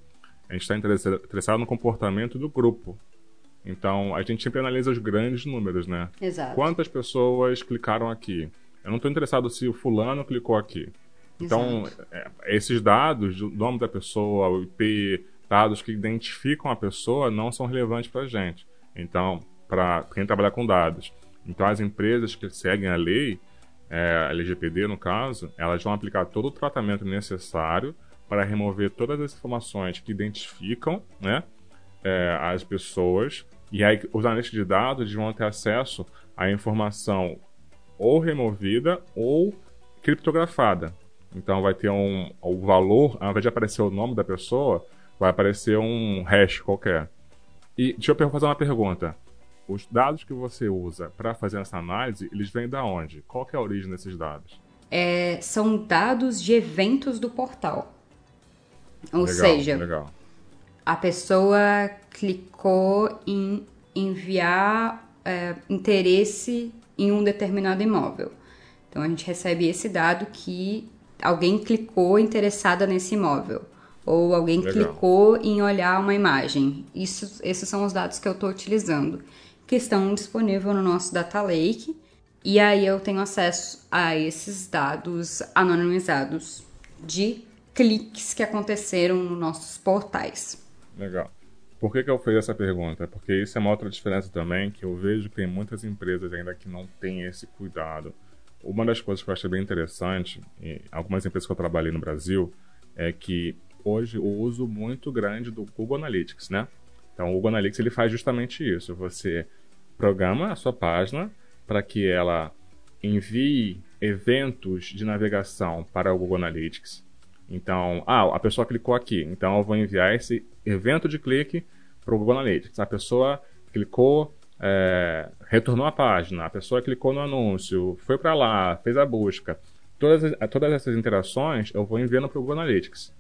A gente está interessado no comportamento do grupo. Então, a gente sempre analisa os grandes números, né? Exato. Quantas pessoas clicaram aqui? Eu não estou interessado se o fulano clicou aqui. Então, é, esses dados, o nome da pessoa, o IP, dados que identificam a pessoa, não são relevantes para a gente. Então, para quem trabalha com dados. Então, as empresas que seguem a lei, é, a LGPD no caso, elas vão aplicar todo o tratamento necessário para remover todas as informações que identificam né, é, as pessoas. E aí, os analistas de dados vão ter acesso à informação ou removida ou criptografada. Então, vai ter um, o valor, ao invés de aparecer o nome da pessoa, vai aparecer um hash qualquer. E deixa eu fazer uma pergunta. Os dados que você usa para fazer essa análise, eles vêm da onde? Qual é a origem desses dados? É, são dados de eventos do portal. Ou legal, seja, legal. a pessoa clicou em enviar é, interesse em um determinado imóvel. Então a gente recebe esse dado que alguém clicou interessada nesse imóvel ou alguém Legal. clicou em olhar uma imagem. Isso, esses são os dados que eu estou utilizando, que estão disponíveis no nosso Data Lake. E aí eu tenho acesso a esses dados anonimizados de cliques que aconteceram nos nossos portais. Legal. Por que, que eu fiz essa pergunta? Porque isso é uma outra diferença também, que eu vejo que tem muitas empresas ainda que não têm esse cuidado. Uma das coisas que eu achei bem interessante, em algumas empresas que eu trabalhei no Brasil, é que hoje o uso muito grande do Google Analytics, né? Então, o Google Analytics ele faz justamente isso. Você programa a sua página para que ela envie eventos de navegação para o Google Analytics. Então, ah, a pessoa clicou aqui, então eu vou enviar esse evento de clique para o Google Analytics. A pessoa clicou, é, retornou a página, a pessoa clicou no anúncio, foi para lá, fez a busca. Todas, todas essas interações eu vou enviando para o Google Analytics.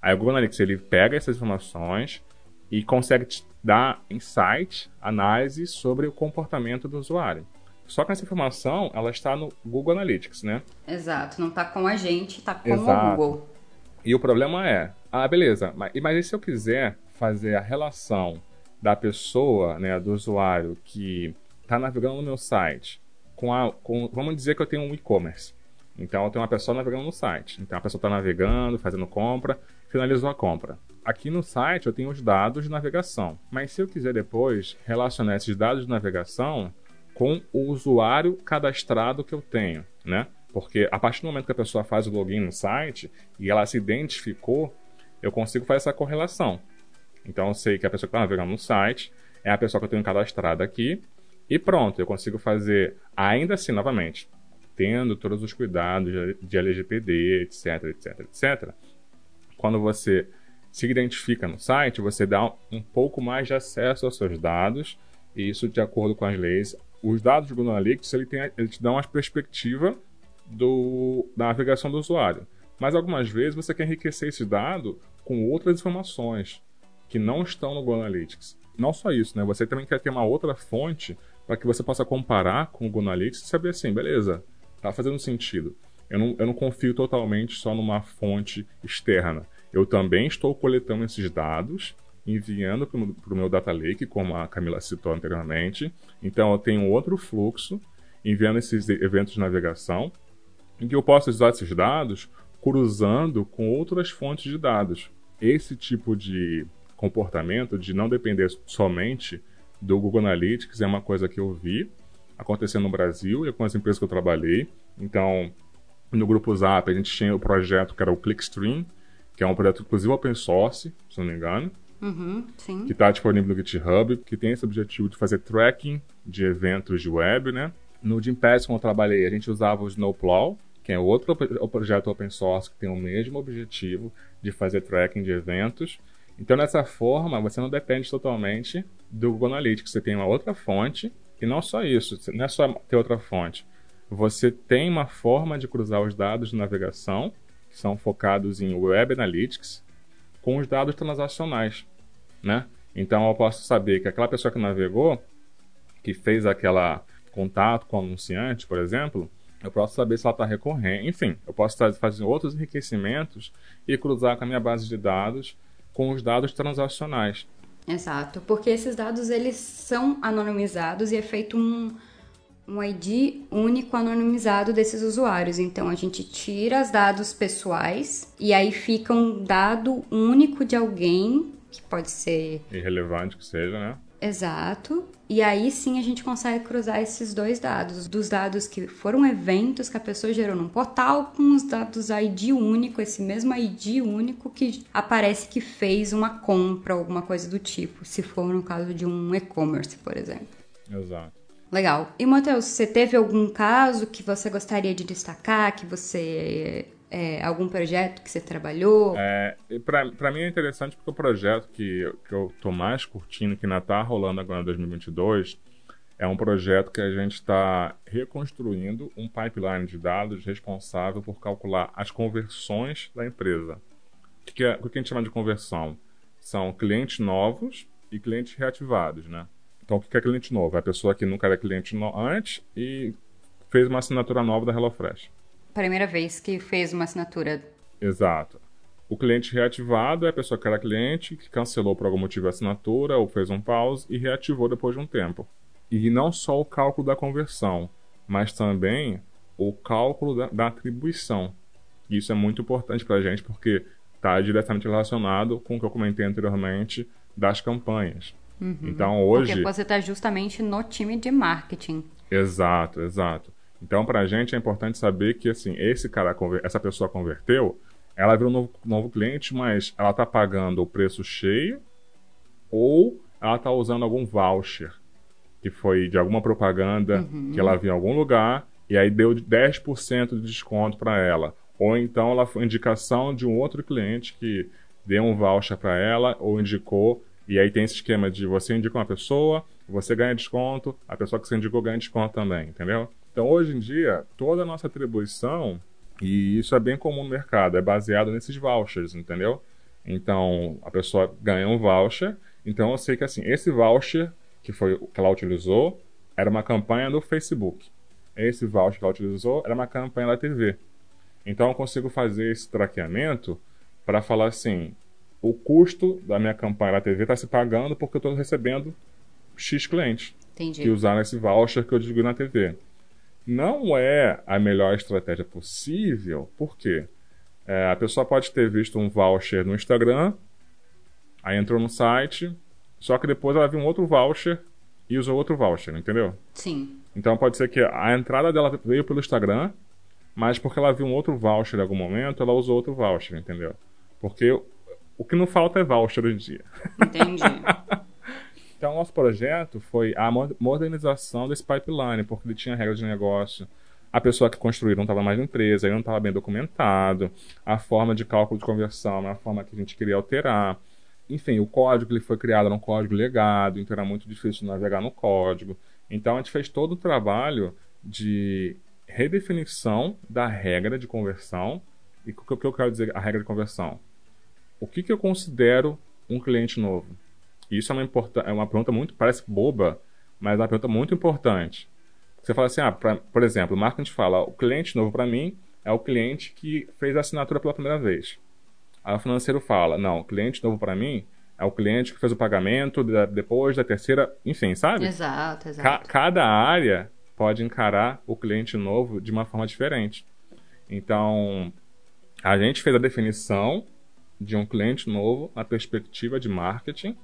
Aí o Google Analytics ele pega essas informações e consegue te dar insight, análise sobre o comportamento do usuário. Só que essa informação ela está no Google Analytics, né? Exato, não está com a gente, está com Exato. o Google. E o problema é, ah, beleza, mas, mas e se eu quiser fazer a relação da pessoa, né, do usuário que está navegando no meu site com a, com, vamos dizer que eu tenho um e-commerce. Então eu tenho uma pessoa navegando no site. Então a pessoa está navegando, fazendo compra, finalizou a compra. Aqui no site eu tenho os dados de navegação. Mas se eu quiser depois relacionar esses dados de navegação com o usuário cadastrado que eu tenho, né? Porque a partir do momento que a pessoa faz o login no site e ela se identificou, eu consigo fazer essa correlação. Então eu sei que a pessoa que está navegando no site é a pessoa que eu tenho cadastrada aqui e pronto, eu consigo fazer ainda assim novamente, tendo todos os cuidados de LGPD, etc, etc, etc. Quando você se identifica no site, você dá um pouco mais de acesso aos seus dados e isso de acordo com as leis. Os dados do Google Analytics ele, tem, ele te dá uma perspectiva do, da navegação do usuário. Mas algumas vezes você quer enriquecer esse dado com outras informações que não estão no Google Analytics. Não só isso, né? Você também quer ter uma outra fonte para que você possa comparar com o Google Analytics e saber assim, beleza, tá fazendo sentido. Eu não, eu não confio totalmente só numa fonte externa. Eu também estou coletando esses dados, enviando para o meu data lake, como a Camila citou anteriormente. Então eu tenho outro fluxo, enviando esses eventos de navegação, em que eu posso usar esses dados cruzando com outras fontes de dados. Esse tipo de comportamento de não depender somente do Google Analytics é uma coisa que eu vi acontecendo no Brasil e com as empresas que eu trabalhei. Então, no grupo Zap, a gente tinha o projeto que era o Clickstream, que é um projeto inclusive open source, se não me engano, Uhum, que está disponível no GitHub, que tem esse objetivo de fazer tracking de eventos de web, né? No Gympass, quando eu trabalhei, a gente usava o Snowplow, que é outro projeto open source que tem o mesmo objetivo de fazer tracking de eventos. Então, dessa forma, você não depende totalmente do Google Analytics. Você tem uma outra fonte, e não só isso, não é só ter outra fonte. Você tem uma forma de cruzar os dados de navegação, que são focados em Web Analytics, com os dados transacionais, né? Então, eu posso saber que aquela pessoa que navegou, que fez aquela contato com o anunciante, por exemplo, eu posso saber se ela está recorrendo. Enfim, eu posso fazer outros enriquecimentos e cruzar com a minha base de dados com os dados transacionais. Exato, porque esses dados eles são anonimizados e é feito um, um ID único anonimizado desses usuários. Então a gente tira os dados pessoais e aí fica um dado único de alguém que pode ser irrelevante que seja, né? Exato. E aí sim a gente consegue cruzar esses dois dados, dos dados que foram eventos que a pessoa gerou num portal com os dados ID único, esse mesmo ID único que aparece que fez uma compra, alguma coisa do tipo, se for no caso de um e-commerce, por exemplo. Exato. Legal. E Matheus, você teve algum caso que você gostaria de destacar, que você é, algum projeto que você trabalhou? É, para mim é interessante porque o projeto que, que eu tô mais curtindo, que ainda está rolando agora em 2022, é um projeto que a gente está reconstruindo um pipeline de dados responsável por calcular as conversões da empresa. O que, é, o que a gente chama de conversão? São clientes novos e clientes reativados, né? Então, o que é cliente novo? É a pessoa que nunca era cliente antes e fez uma assinatura nova da HelloFresh primeira vez que fez uma assinatura. Exato. O cliente reativado é a pessoa que era cliente, que cancelou por algum motivo a assinatura ou fez um pause e reativou depois de um tempo. E não só o cálculo da conversão, mas também o cálculo da, da atribuição. Isso é muito importante para a gente porque está diretamente relacionado com o que eu comentei anteriormente das campanhas. Uhum. Então hoje. Porque você está justamente no time de marketing. Exato, exato. Então, para a gente é importante saber que assim, esse cara, essa pessoa converteu, ela virou um novo, novo cliente, mas ela está pagando o preço cheio ou ela está usando algum voucher que foi de alguma propaganda uhum. que ela viu em algum lugar e aí deu 10% de desconto para ela. Ou então ela foi indicação de um outro cliente que deu um voucher para ela ou indicou. E aí tem esse esquema de você indica uma pessoa, você ganha desconto, a pessoa que você indicou ganha desconto também, entendeu? Então, hoje em dia, toda a nossa atribuição, e isso é bem comum no mercado, é baseado nesses vouchers, entendeu? Então, a pessoa ganha um voucher, então eu sei que assim, esse voucher que foi que ela utilizou era uma campanha do Facebook. Esse voucher que ela utilizou era uma campanha da TV. Então eu consigo fazer esse traqueamento para falar assim: o custo da minha campanha da TV está se pagando porque eu estou recebendo X clientes Entendi. que usaram esse voucher que eu digo na TV não é a melhor estratégia possível, porque é, a pessoa pode ter visto um voucher no Instagram, aí entrou no site, só que depois ela viu um outro voucher e usou outro voucher, entendeu? Sim. Então pode ser que a entrada dela veio pelo Instagram, mas porque ela viu um outro voucher em algum momento, ela usou outro voucher, entendeu? Porque o que não falta é voucher hoje em dia. Entendi. Então, nosso projeto foi a modernização desse pipeline, porque ele tinha regras de negócio. A pessoa que construiu não estava mais na empresa, ele não estava bem documentado. A forma de cálculo de conversão é uma forma que a gente queria alterar. Enfim, o código que ele foi criado era um código legado, então era muito difícil de navegar no código. Então, a gente fez todo o trabalho de redefinição da regra de conversão. E o que eu quero dizer, a regra de conversão? O que, que eu considero um cliente novo? Isso é uma, é uma pergunta muito, parece boba, mas é uma pergunta muito importante. Você fala assim, ah, pra, por exemplo, o marketing fala, o cliente novo para mim é o cliente que fez a assinatura pela primeira vez. Aí o financeiro fala, não, o cliente novo para mim é o cliente que fez o pagamento da, depois da terceira, enfim, sabe? Exato, exato. Ca cada área pode encarar o cliente novo de uma forma diferente. Então, a gente fez a definição de um cliente novo na perspectiva de marketing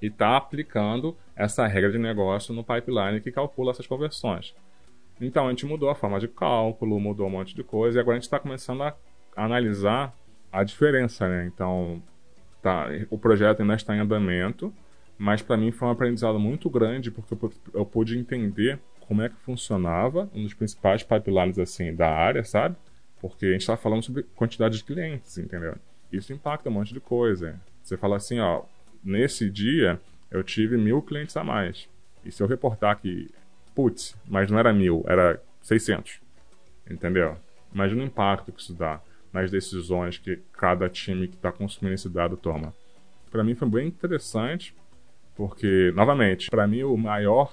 e está aplicando essa regra de negócio no pipeline que calcula essas conversões. Então a gente mudou a forma de cálculo, mudou um monte de coisa e agora a gente está começando a analisar a diferença, né? Então tá, o projeto ainda está em andamento, mas para mim foi um aprendizado muito grande porque eu pude entender como é que funcionava um dos principais pipelines assim da área, sabe? Porque a gente está falando sobre quantidade de clientes, entendeu? Isso impacta um monte de coisa. Você fala assim, ó, nesse dia eu tive mil clientes a mais. E se eu reportar que, putz, mas não era mil, era 600. Entendeu? Imagina o impacto que isso dá nas decisões que cada time que está consumindo esse dado toma. Para mim foi bem interessante, porque, novamente, para mim o maior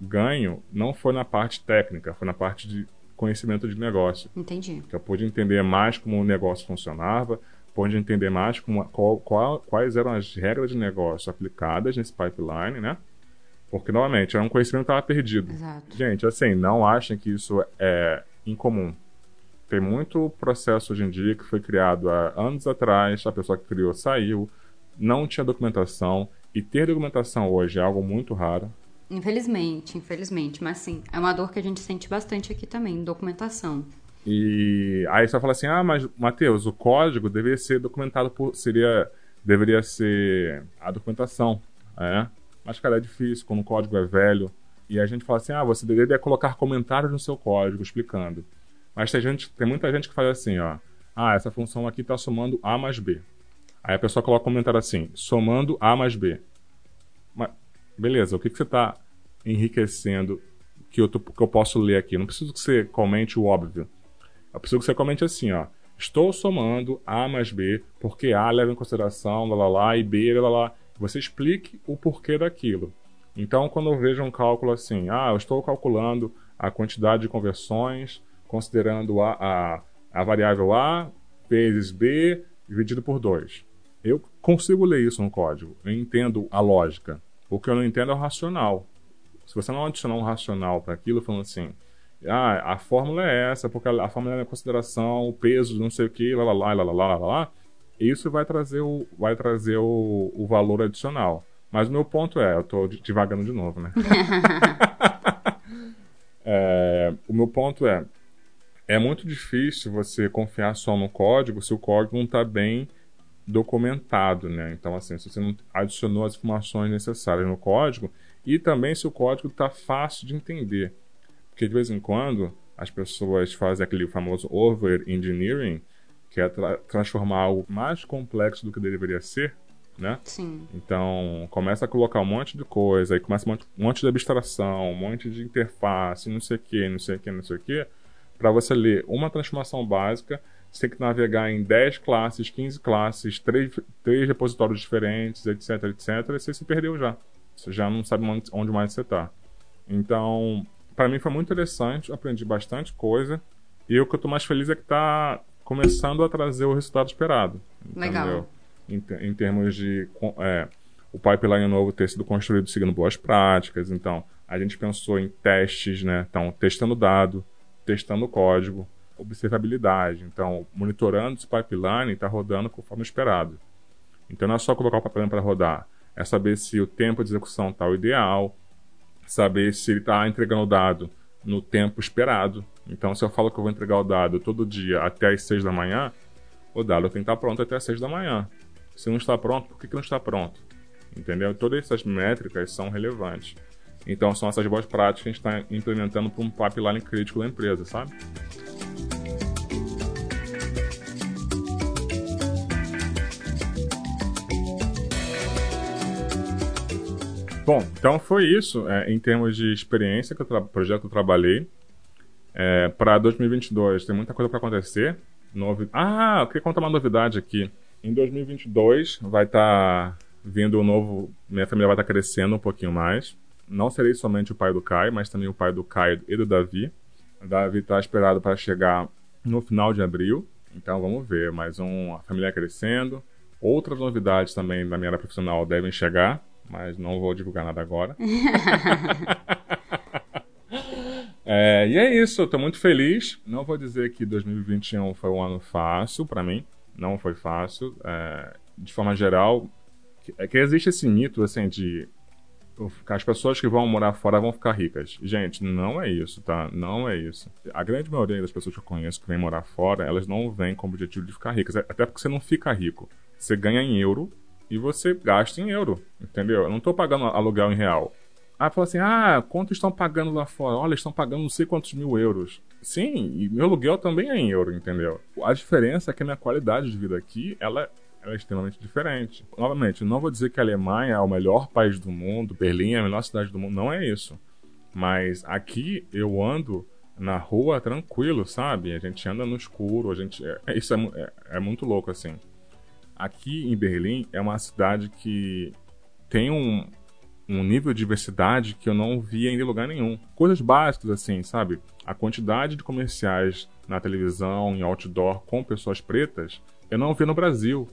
ganho não foi na parte técnica, foi na parte de conhecimento de negócio. Entendi. Que eu pude entender mais como o negócio funcionava, pude entender mais como, qual, qual, quais eram as regras de negócio aplicadas nesse pipeline, né? Porque, novamente, era um conhecimento que estava perdido. Exato. Gente, assim, não achem que isso é incomum. Tem muito processo hoje em dia que foi criado há anos atrás, a pessoa que criou saiu, não tinha documentação, e ter documentação hoje é algo muito raro. Infelizmente, infelizmente. Mas sim, é uma dor que a gente sente bastante aqui também, documentação. E aí você fala assim: "Ah, mas Matheus, o código deveria ser documentado por seria deveria ser a documentação", é? Mas cara, é difícil quando o código é velho. E a gente fala assim: "Ah, você deveria colocar comentários no seu código explicando". Mas tem gente, tem muita gente que faz assim, ó: "Ah, essa função aqui está somando a mais b". Aí a pessoa coloca um comentário assim: somando A mais B. Mas, beleza, o que, que você está enriquecendo que eu, tô, que eu posso ler aqui? Não preciso que você comente o óbvio. Que você comente assim: ó. Estou somando A mais B porque A leva em consideração lá, lá, lá e B lá, lá. Você explique o porquê daquilo. Então, quando eu vejo um cálculo assim, ah, eu estou calculando a quantidade de conversões considerando a, a, a variável A vezes B dividido por 2. Eu consigo ler isso no código. Eu entendo a lógica. O que eu não entendo é o racional. Se você não adicionar um racional para aquilo, falando assim, ah, a fórmula é essa, porque a, fórmula é em consideração o peso, não sei o que, lá, lá, lá, lá, lá, lá, lá, isso vai trazer o, vai trazer o, o valor adicional. Mas o meu ponto é, eu estou devagando de novo, né? é, o meu ponto é, é muito difícil você confiar só no código se o código não está bem documentado, né? Então, assim, se você não adicionou as informações necessárias no código e também se o código está fácil de entender. Porque de vez em quando as pessoas fazem aquele famoso over engineering, que é tra transformar algo mais complexo do que deveria ser, né? Sim. Então, começa a colocar um monte de coisa, aí começa um monte, de abstração, um monte de interface, não sei o que, não sei o que, não sei o que. Para você ler uma transformação básica, você tem que navegar em 10 classes, 15 classes, 3, 3 repositórios diferentes, etc, etc, e você se perdeu já. Você já não sabe onde mais você está. Então, para mim foi muito interessante, aprendi bastante coisa, e o que eu estou mais feliz é que está começando a trazer o resultado esperado. Legal. Em, em, termos de é, o pipeline novo ter sido construído seguindo boas práticas, então a gente pensou em testes, né? Então, testando dado, testando o código, observabilidade. Então, monitorando esse pipeline está rodando conforme esperado. Então, não é só colocar o pipeline para rodar, é saber se o tempo de execução está o ideal, saber se ele está entregando o dado no tempo esperado. Então, se eu falo que eu vou entregar o dado todo dia até as 6 da manhã, o dado tem que estar pronto até as 6 da manhã. Se não está pronto, por que, que não está pronto? Entendeu? Todas essas métricas são relevantes. Então, são essas boas práticas que a gente está implementando para um pipeline crítico da empresa, sabe? Bom, então foi isso é, em termos de experiência que o projeto que eu trabalhei. É, para 2022 tem muita coisa para acontecer. Novi... Ah, eu queria contar uma novidade aqui. Em 2022 vai estar tá vindo um novo. Minha família vai estar tá crescendo um pouquinho mais. Não serei somente o pai do Caio, mas também o pai do Caio e do Davi. O Davi está esperado para chegar no final de abril. Então vamos ver. Mais uma família crescendo. Outras novidades também na minha área profissional devem chegar mas não vou divulgar nada agora. é, e é isso, estou muito feliz. Não vou dizer que 2021 foi um ano fácil para mim, não foi fácil. É, de forma geral, é que existe esse mito assim de que as pessoas que vão morar fora vão ficar ricas. Gente, não é isso, tá? Não é isso. A grande maioria das pessoas que eu conheço que vêm morar fora, elas não vêm com o objetivo de ficar ricas. Até porque você não fica rico. Você ganha em euro e você gasta em euro, entendeu? Eu não estou pagando aluguel em real. Aí fala assim: ah, quanto estão pagando lá fora? Olha, estão pagando não sei quantos mil euros. Sim, e meu aluguel também é em euro, entendeu? A diferença é que minha qualidade de vida aqui, ela, ela é extremamente diferente. Novamente, não vou dizer que a Alemanha é o melhor país do mundo, Berlim é a melhor cidade do mundo, não é isso. Mas aqui eu ando na rua tranquilo, sabe? A gente anda no escuro, a gente. É, isso é, é, é muito louco, assim aqui em Berlim é uma cidade que tem um, um nível de diversidade que eu não via em lugar nenhum. Coisas básicas assim, sabe? A quantidade de comerciais na televisão, em outdoor com pessoas pretas, eu não vi no Brasil.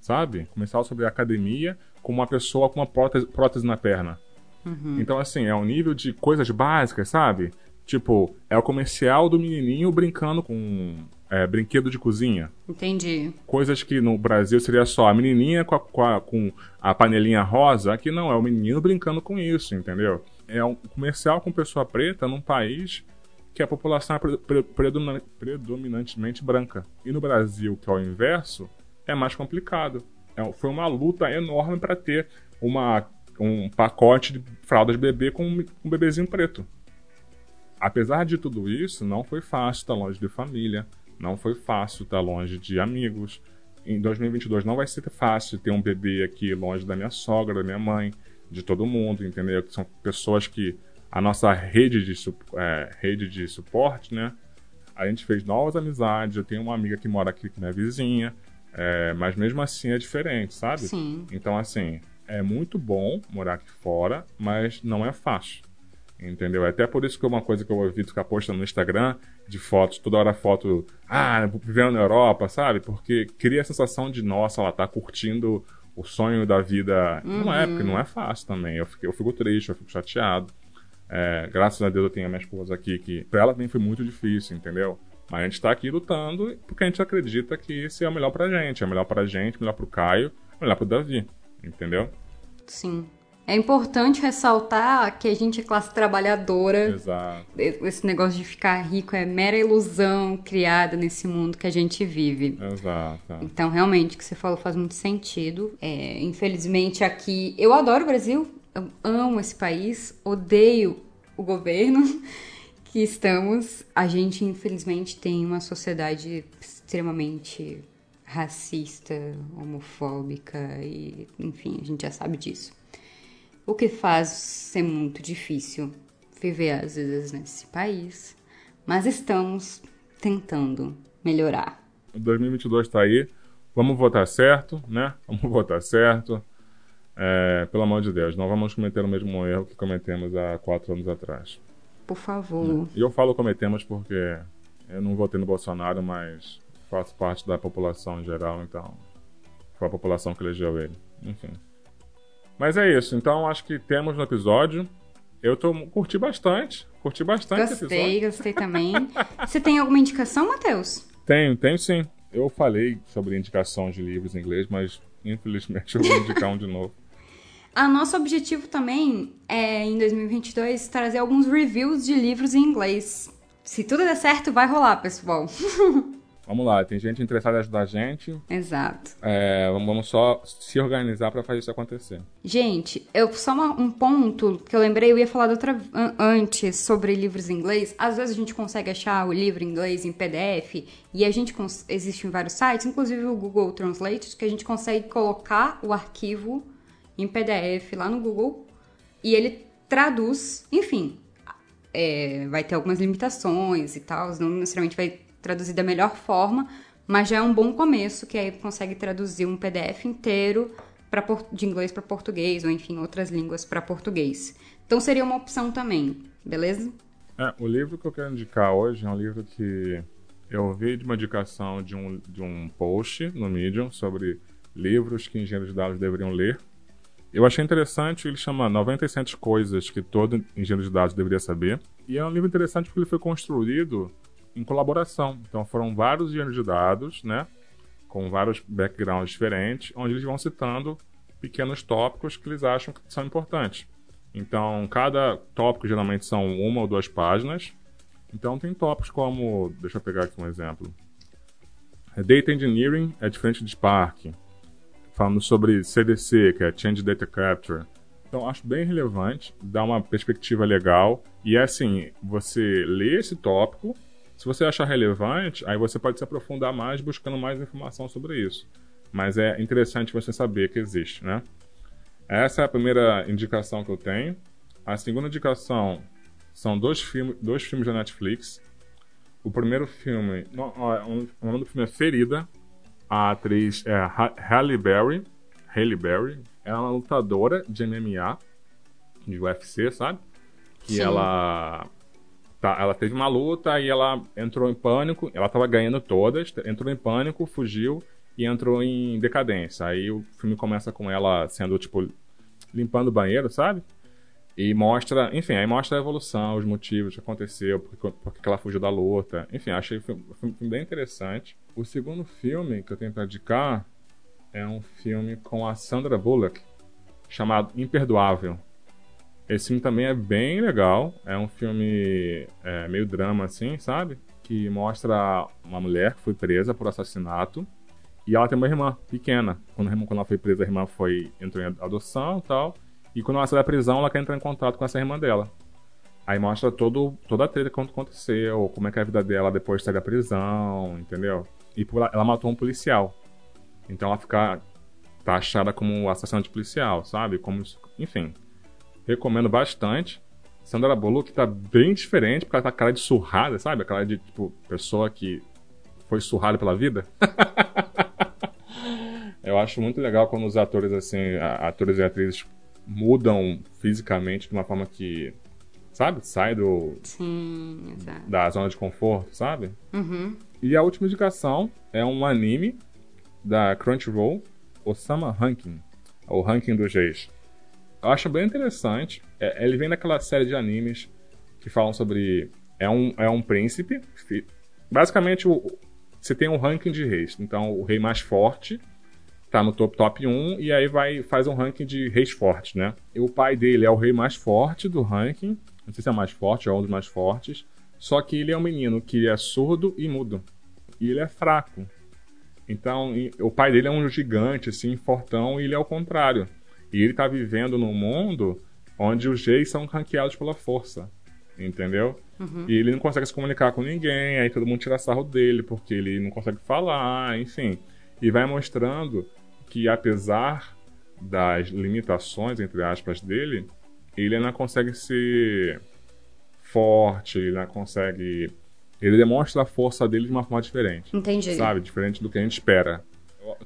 Sabe? Comercial sobre academia com uma pessoa com uma prótese, prótese na perna. Uhum. Então, assim, é um nível de coisas básicas, sabe? Tipo, é o comercial do menininho brincando com é, brinquedo de cozinha. Entendi. Coisas que no Brasil seria só a menininha com a, com a, com a panelinha rosa, aqui não, é o menino brincando com isso, entendeu? É um comercial com pessoa preta num país que a população é pre, pre, predominantemente branca. E no Brasil, que é o inverso, é mais complicado. É, foi uma luta enorme para ter uma, um pacote de fraldas de bebê com um bebezinho preto. Apesar de tudo isso, não foi fácil estar longe de família, não foi fácil estar longe de amigos. Em 2022 não vai ser fácil ter um bebê aqui longe da minha sogra, da minha mãe, de todo mundo, entendeu? São pessoas que a nossa rede de, é, rede de suporte, né? A gente fez novas amizades. Eu tenho uma amiga que mora aqui, que é minha vizinha, é, mas mesmo assim é diferente, sabe? Sim. Então, assim, é muito bom morar aqui fora, mas não é fácil. Entendeu? É até por isso que é uma coisa que eu ouvi ficar postando no Instagram de fotos, toda hora foto, ah, vivendo na Europa, sabe? Porque cria a sensação de, nossa, ela tá curtindo o sonho da vida. Uhum. Não é, porque não é fácil também. Eu fico, eu fico triste, eu fico chateado. É, graças a Deus eu tenho a minha esposa aqui, que pra ela também foi muito difícil, entendeu? Mas a gente tá aqui lutando porque a gente acredita que esse é o melhor pra gente. É melhor pra gente, melhor pro Caio, melhor pro Davi, entendeu? Sim. É importante ressaltar que a gente é classe trabalhadora. Exato. Esse negócio de ficar rico é mera ilusão criada nesse mundo que a gente vive. Exato. Então, realmente, o que você falou faz muito sentido. É, infelizmente, aqui. Eu adoro o Brasil, eu amo esse país, odeio o governo que estamos. A gente, infelizmente, tem uma sociedade extremamente racista, homofóbica e, enfim, a gente já sabe disso o que faz ser muito difícil viver às vezes nesse país, mas estamos tentando melhorar. 2022 está aí, vamos votar certo, né? Vamos votar certo. É, pelo amor de Deus, não vamos cometer o mesmo erro que cometemos há quatro anos atrás. Por favor. E eu falo cometemos porque eu não votei no Bolsonaro, mas faço parte da população em geral, então foi a população que elegeu ele. Enfim. Mas é isso. Então acho que temos no episódio. Eu tô, curti bastante. Curti bastante Gostei, gostei também. Você tem alguma indicação, Matheus? Tenho, tenho sim. Eu falei sobre indicação de livros em inglês, mas infelizmente eu vou indicar um de novo. A nosso objetivo também é, em 2022, trazer alguns reviews de livros em inglês. Se tudo der certo, vai rolar, pessoal. Vamos lá, tem gente interessada em ajudar a gente. Exato. É, vamos só se organizar para fazer isso acontecer. Gente, eu só uma, um ponto que eu lembrei, eu ia falar outra antes sobre livros em inglês. Às vezes a gente consegue achar o livro em inglês em PDF e a gente existe em vários sites, inclusive o Google Translate, que a gente consegue colocar o arquivo em PDF lá no Google e ele traduz, enfim, é, vai ter algumas limitações e tal, não necessariamente vai traduzir da melhor forma, mas já é um bom começo, que aí consegue traduzir um PDF inteiro pra, de inglês para português, ou enfim, outras línguas para português. Então seria uma opção também, beleza? É, o livro que eu quero indicar hoje é um livro que eu vi de uma indicação de um, de um post no Medium sobre livros que engenheiros de dados deveriam ler. Eu achei interessante, ele chama 97 coisas que todo engenheiro de dados deveria saber. E é um livro interessante porque ele foi construído em colaboração. Então foram vários engenheiros de dados, né? Com vários backgrounds diferentes, onde eles vão citando pequenos tópicos que eles acham que são importantes. Então, cada tópico geralmente são uma ou duas páginas. Então, tem tópicos como. Deixa eu pegar aqui um exemplo. Data Engineering é diferente de Spark. Falando sobre CDC, que é Change Data Capture. Então, acho bem relevante, dá uma perspectiva legal. E é assim: você lê esse tópico, se você achar relevante, aí você pode se aprofundar mais buscando mais informação sobre isso. Mas é interessante você saber que existe, né? Essa é a primeira indicação que eu tenho. A segunda indicação são dois, filme, dois filmes da Netflix. O primeiro filme, o nome do filme é Ferida. A atriz é Halle Berry. Halle Berry. Ela é uma lutadora de MMA. de UFC, sabe? Que Sim. ela tá, ela teve uma luta e ela entrou em pânico, ela tava ganhando todas, entrou em pânico, fugiu e entrou em decadência. Aí o filme começa com ela sendo tipo limpando o banheiro, sabe? E mostra, enfim, aí mostra a evolução, os motivos que aconteceu, porque, porque ela fugiu da luta. Enfim, achei o filme, filme bem interessante. O segundo filme que eu tenho pra indicar é um filme com a Sandra Bullock, chamado Imperdoável. Esse filme também é bem legal. É um filme é, meio drama, assim, sabe? Que mostra uma mulher que foi presa por assassinato. E ela tem uma irmã pequena. Quando, irmã- quando ela foi presa, a irmã foi, entrou em adoção e tal. E quando ela sai da prisão, ela quer entrar em contato com essa irmã dela. Aí mostra todo, toda a treta que aconteceu, como é que é a vida dela depois de sair da prisão, entendeu? E por, ela matou um policial. Então ela fica taxada como assassina de policial, sabe? Como, enfim. Recomendo bastante. Sandra Bullock tá bem diferente, porque ela tá com cara de surrada, sabe? Aquela de, tipo, pessoa que foi surrada pela vida. Eu acho muito legal quando os atores, assim, atores e atrizes mudam fisicamente de uma forma que, sabe? Sai do, Sim, exato. da zona de conforto, sabe? Uhum. E a última indicação é um anime da Crunchyroll, Osama Ranking, o Ranking dos Reis. Eu acho bem interessante. É, ele vem daquela série de animes que falam sobre. É um, é um príncipe. Basicamente, o, você tem um ranking de reis. Então, o rei mais forte tá no top top 1 e aí vai faz um ranking de reis fortes, né? E o pai dele é o rei mais forte do ranking. Não sei se é mais forte ou é um dos mais fortes. Só que ele é um menino que é surdo e mudo. E ele é fraco. Então, e- o pai dele é um gigante, assim, fortão, e ele é o contrário. E ele tá vivendo num mundo onde os reis são ranqueados pela força. Entendeu? E ele não consegue se comunicar com ninguém, aí todo mundo tira sarro dele, porque ele não consegue falar, enfim. E vai mostrando que, apesar das limitações, entre aspas, dele, ele ainda consegue ser forte, ele ainda consegue. Ele demonstra a força dele de uma forma diferente. Entendi. Sabe? Diferente do que a gente espera.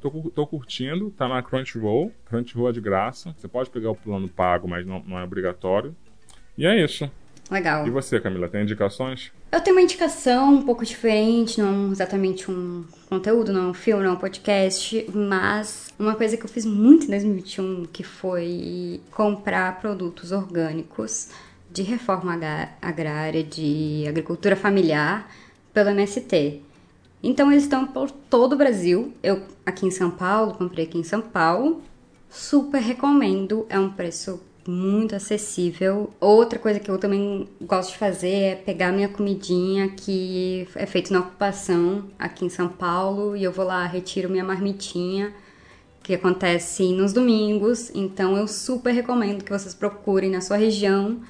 Tô, tô curtindo, tá na Crunchyroll. Crunchyroll é de graça. Você pode pegar o plano pago, mas não, não é obrigatório. E é isso. Legal. E você, Camila, tem indicações? Eu tenho uma indicação um pouco diferente, não exatamente um conteúdo, não é um filme, não é um podcast, mas uma coisa que eu fiz muito em 2021 que foi comprar produtos orgânicos de reforma agrária, de agricultura familiar, pelo MST. Então eles estão por todo o Brasil. Eu aqui em São Paulo, comprei aqui em São Paulo. Super recomendo, é um preço muito acessível. Outra coisa que eu também gosto de fazer é pegar minha comidinha que é feita na ocupação aqui em São Paulo e eu vou lá, retiro minha marmitinha, que acontece nos domingos. Então eu super recomendo que vocês procurem na sua região.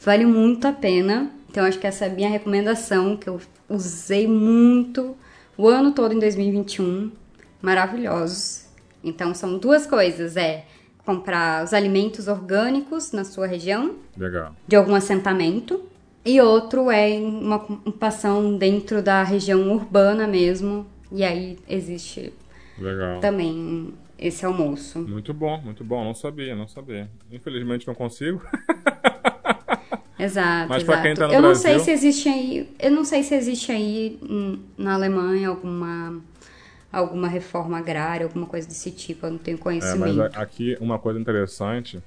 Vale muito a pena. Então acho que essa é a minha recomendação, que eu usei muito o ano todo em 2021. Maravilhosos. Então são duas coisas, é comprar os alimentos orgânicos na sua região, Legal. de algum assentamento, e outro é em uma ocupação dentro da região urbana mesmo, e aí existe Legal. também esse almoço. Muito bom, muito bom. Não sabia, não sabia. Infelizmente não consigo. Exato, Mas exato. quem tá no eu não Brasil- sei se existe aí, eu não sei se existe aí na Alemanha alguma alguma reforma agrária, alguma coisa desse tipo, eu não tenho É, mas conhecimento. aqui uma coisa interessante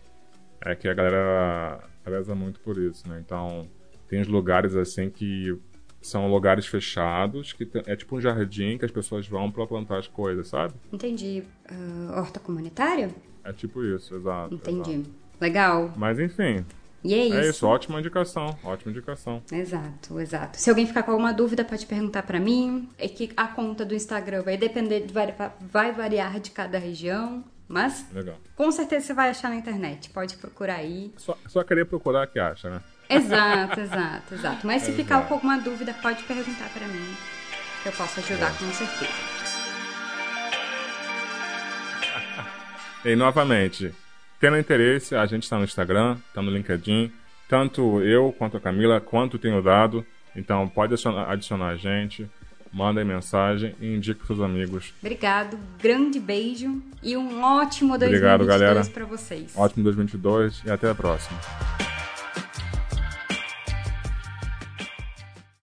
é que a galera preza muito por isso, né? Então, tem os lugares assim que são lugares fechados, que é tipo um jardim que as pessoas vão pra plantar as coisas, sabe? Entendi. Ah, horta comunitária? É tipo isso, exato. Entendi. exato. Legal. Mas enfim, E é isso. é isso, ótima indicação, ótima indicação. Exato, exato. Se alguém ficar com alguma dúvida, pode perguntar pra mim. É que a conta do Instagram vai depender, vai variar de cada região, mas Legal. com certeza você vai achar na internet. Pode procurar aí. Só, só querer procurar que acha, né? Exato, exato, exato. Mas se ficar Exato. com alguma dúvida, pode perguntar pra mim, que eu posso ajudar com certeza. E novamente, tendo interesse, a gente está no Instagram, está no LinkedIn, tanto eu quanto a Camila, quanto tenho dado. Então pode adicionar, adicionar a gente, mandem mensagem e indiquem seus amigos. Obrigado, grande beijo e um ótimo Obrigado, 2022 galera. para vocês. Ótimo 2022 e até a próxima.